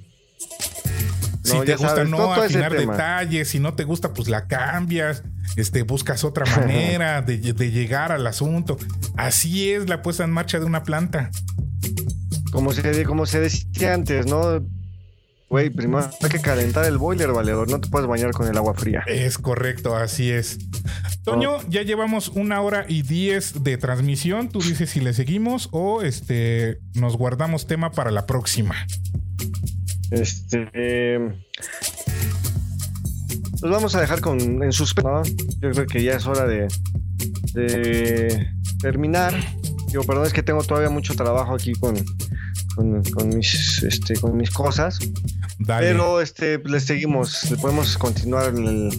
Si No, te gusta, sabes, no afinar detalles. Si no te gusta, pues la cambias. Este, buscas otra [LAUGHS] manera de, de llegar al asunto. Así es la puesta en marcha de una planta. Como se, como se decía antes, ¿no? Güey, primero hay que calentar el boiler, valedor. No te puedes bañar con el agua fría. Es correcto, así es. Toño, ya llevamos una hora y diez de transmisión. Tú dices si le seguimos o este nos guardamos tema para la próxima. Este. Los vamos a dejar con, en suspenso, ¿no? Yo creo que ya es hora de, de terminar. Digo, perdón, es que tengo todavía mucho trabajo aquí con, con, con mis, este, con mis cosas. Dale. Pero este, les seguimos, le podemos continuar el,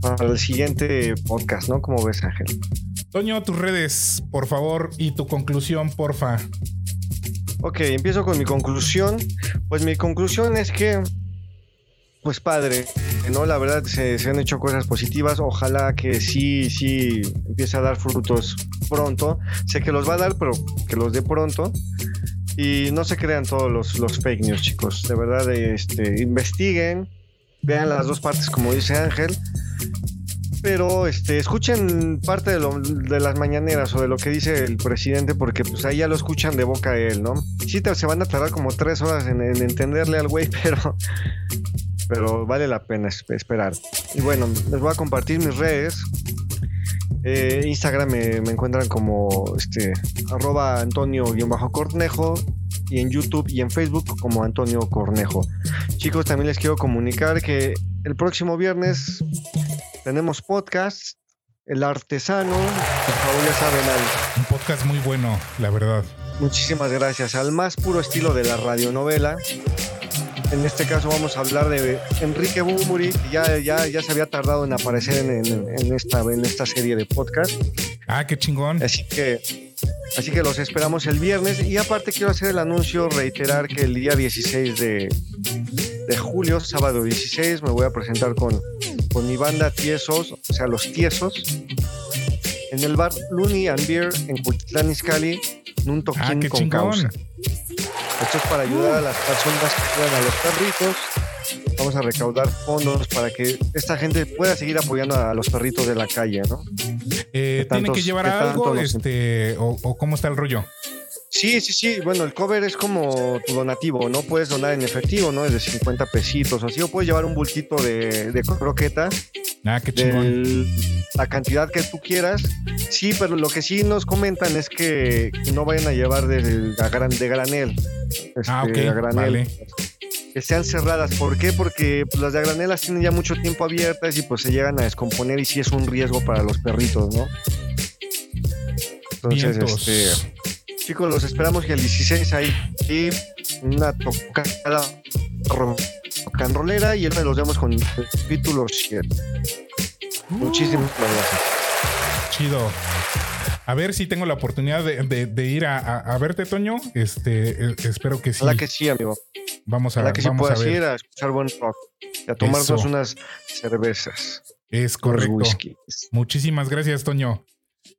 para el siguiente podcast, ¿no? Como ves, Ángel. Toño, tus redes, por favor, y tu conclusión, porfa. Ok, empiezo con mi conclusión. Pues mi conclusión es que, pues padre, ¿no? La verdad se, se han hecho cosas positivas. Ojalá que sí, sí empiece a dar frutos pronto. Sé que los va a dar, pero que los dé pronto. Y no se crean todos los, los fake news, chicos. De verdad, este, investiguen, vean las dos partes, como dice Ángel. Pero este, escuchen parte de, lo- de las mañaneras o de lo que dice el presidente, porque pues ahí ya lo escuchan de boca a él, ¿no? Sí, se van a tardar como tres horas en, en entenderle al güey, [LAUGHS] pero, pero vale la pena es- esperar. Y bueno, les voy a compartir mis redes. Eh, Instagram me, me encuentran como este, arroba Antonio-Cornejo y en YouTube y en Facebook como Antonio Cornejo. Chicos, también les quiero comunicar que el próximo viernes tenemos podcast, El Artesano, por favor ya saben, Un podcast muy bueno, la verdad. muchísimas gracias, al más puro estilo de la radionovela. En este caso vamos a hablar de Enrique Bumuri, que ya, ya, ya se había tardado en aparecer en, en- en esta, en esta serie de podcast. Ah, qué chingón. Así que, así que los esperamos el viernes. Y aparte quiero hacer el anuncio, reiterar que el día 16 de, de julio, sábado 16, me voy a presentar con, con mi banda Tiesos, o sea, los Tiesos, en el bar Looney and Beer en Cutitlán Izcalli, en un toquín Ah, qué con chingón. causa. Esto es para ayudar a las personas que cuidan a los perritos. Vamos a recaudar fondos para que esta gente pueda seguir apoyando a los perritos de la calle, ¿no? Eh, ¿Qué ¿Tiene tantos- que llevar algo? Este, o, o cómo está el rollo? Sí, sí, sí. Bueno, el cover es como tu donativo, ¿no? Puedes donar en efectivo, ¿no? Es de 50 pesitos o así, o puedes llevar un bultito de, de croquetas Ah, qué chingón. la cantidad que tú quieras. Sí, pero lo que sí nos comentan es que no vayan a llevar de, gran, de granel. Ah, Este, ok, a granel. vale. Que sean cerradas. ¿Por qué? Porque pues, las de a granel las tienen ya mucho tiempo abiertas y pues se llegan a descomponer y sí es un riesgo para los perritos, ¿no? Entonces, Vientos. este... Chicos, los esperamos el 16 hay y una tocada canrolera y el los vemos con el capítulo 7. Muchísimas gracias. Chido. A ver si tengo la oportunidad de, de- de ir a, a- a verte, Toño. Este, eh, espero que sí. Ojalá que sí, amigo. Vamos a, Ojalá que sí vamos a puedas ver. ir a escuchar buen rock y a tomarnos Eso. unas cervezas. Es correcto. Muchísimas gracias, Toño.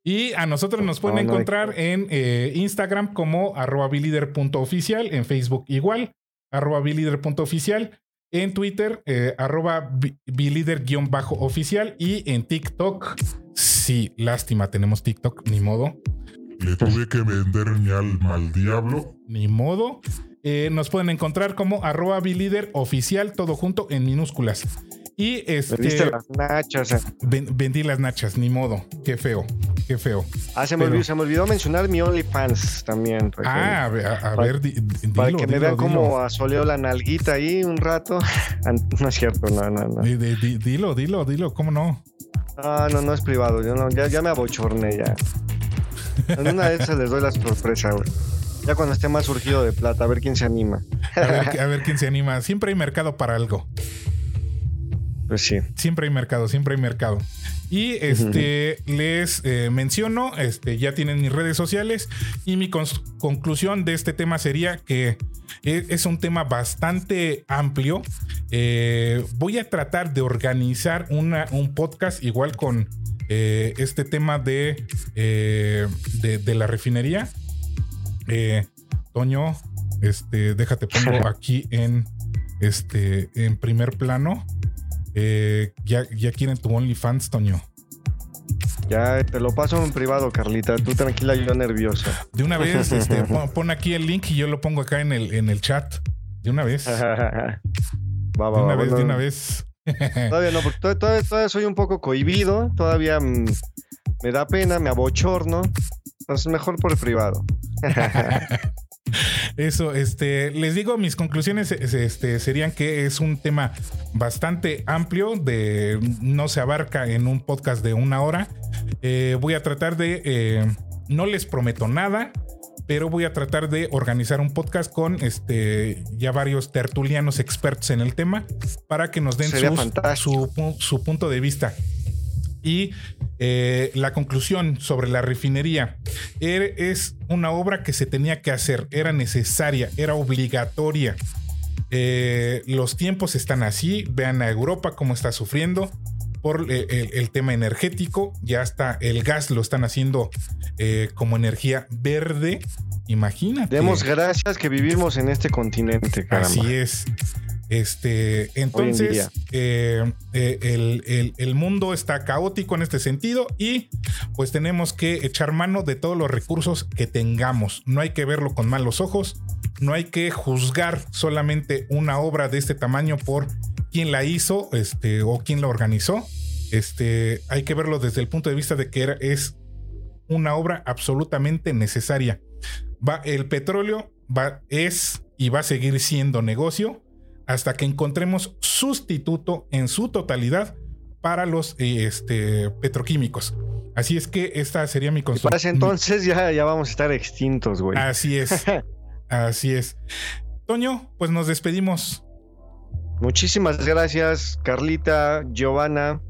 Y a nosotros nos pueden encontrar en eh, Instagram como arroba bilider.oficial, en Facebook igual, arroba bilider.oficial, en Twitter eh, arroba bi- bilider-oficial y en TikTok, sí, lástima, tenemos TikTok, ni modo, Le tuve que vender mi alma al diablo. ni modo. Eh, nos pueden encontrar como arroba bilider.oficial, todo junto en minúsculas. Y este, diste las nachas. eh. ven- vendí las nachas, ni modo, qué feo, qué feo. Ah, se me, olvidó, se me olvidó mencionar mi OnlyFans también. Ah, a ver, a, a Para- ver, di- para dilo, que me vean cómo asoleo la nalguita ahí un rato. [LAUGHS] Ah, No es cierto, no, no, no. Di- dilo, dilo, dilo, ¿cómo no? No, no, no es privado. Yo no, ya, ya me abochorné ya. En una de esas les doy la sorpresa, güey. Ya cuando esté más surgido de plata, a ver quién se anima. A ver, a [LAUGHS] ver quién se anima. Siempre hay mercado para algo. Pues sí. Siempre hay mercado, siempre hay mercado. Y este les eh, menciono, este, ya tienen mis redes sociales. Y mi conclusión de este tema sería que e- es un tema bastante amplio. Eh, voy a tratar de organizar una, un podcast igual con eh, este tema de, de, de la refinería. Toño, este, déjate pongo [LAUGHS] aquí en este en primer plano. Eh, ya, ya quieren tu OnlyFans, Toño. Ya te lo paso en privado, Carlita. Tú tranquila, yo nerviosa. De una vez, este, [LAUGHS] pon, aquí el link y yo lo pongo acá en el, en el chat. De una vez. [LAUGHS] De va, una va, vez, de una vez. [LAUGHS] Todavía no, porque todavía, todavía- soy un poco cohibido. Todavía mm, me da pena, me abochorno. Entonces, mejor por privado. Eso, este, les digo, mis conclusiones es- este, serían que es un tema bastante amplio, de no se abarca en un podcast de una hora. Eh, voy a tratar de eh, No les prometo nada, pero voy a tratar de organizar un podcast con este ya varios tertulianos expertos en el tema para que nos den sus- su, su punto de vista. Y eh, la conclusión sobre la refinería Er- es una obra que se tenía que hacer, era necesaria, era obligatoria. Eh, los tiempos están así, vean a Europa cómo está sufriendo por eh, el, tema energético, ya está el gas lo están haciendo como energía verde, imagínate. Demos gracias que vivimos en este continente, caramba. Así es. Este, entonces, eh, eh, el, el- el mundo está caótico en este sentido y pues tenemos que echar mano de todos los recursos que tengamos. No hay que verlo con malos ojos, no hay que juzgar solamente una obra de este tamaño por quién la hizo este, o quién la organizó. Este, hay que verlo desde el punto de vista de que era- es una obra absolutamente necesaria. Va, el petróleo va, es y va a seguir siendo negocio hasta que encontremos sustituto en su totalidad para los eh, este, petroquímicos. Así es que esta sería mi Y para ese entonces ya, ya vamos a estar extintos, güey. Así es. [LAUGHS] Así es. Toño, pues nos despedimos. Muchísimas gracias, Carlita, Giovanna.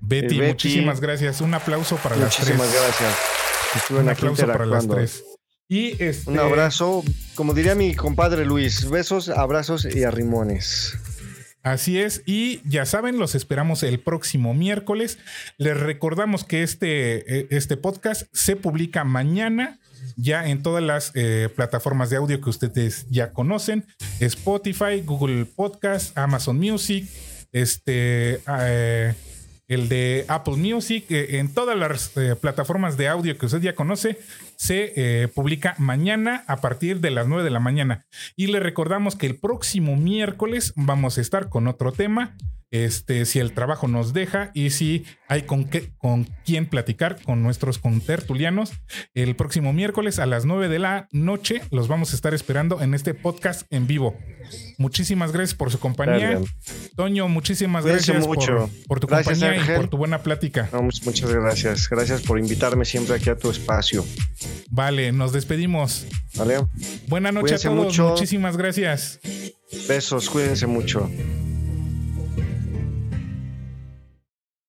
Betty, Eh, Betty. muchísimas gracias. Un aplauso para las tres. Muchísimas gracias. Un aplauso para las tres. Y este, Un abrazo, como diría mi compadre Luis, besos, abrazos y arrimones. Así es, y ya saben, los esperamos el próximo miércoles. Les recordamos que este, eh, este podcast se publica mañana ya en todas las eh, plataformas de audio que ustedes ya conocen: Spotify, Google Podcast, Amazon Music, este. eh, el de Apple Music, eh, en todas las plataformas de audio que usted ya conoce, se eh, publica mañana a partir de las 9 de la mañana. Y le recordamos que el próximo miércoles vamos a estar con otro tema. Este, si el trabajo nos deja y si hay con, qué, con quién platicar con nuestros contertulianos. El próximo miércoles a las 9 de la noche los vamos a estar esperando en este podcast en vivo. Muchísimas gracias por su compañía. Toño, muchísimas gracias por, por tu Gracias, compañía y por tu buena plática. Vamos, muchas gracias. Gracias por invitarme siempre aquí a tu espacio. Vale, nos despedimos. ¿Vale? Buena noche Cuídense a todos. mucho. Muchísimas gracias. Besos, cuídense mucho.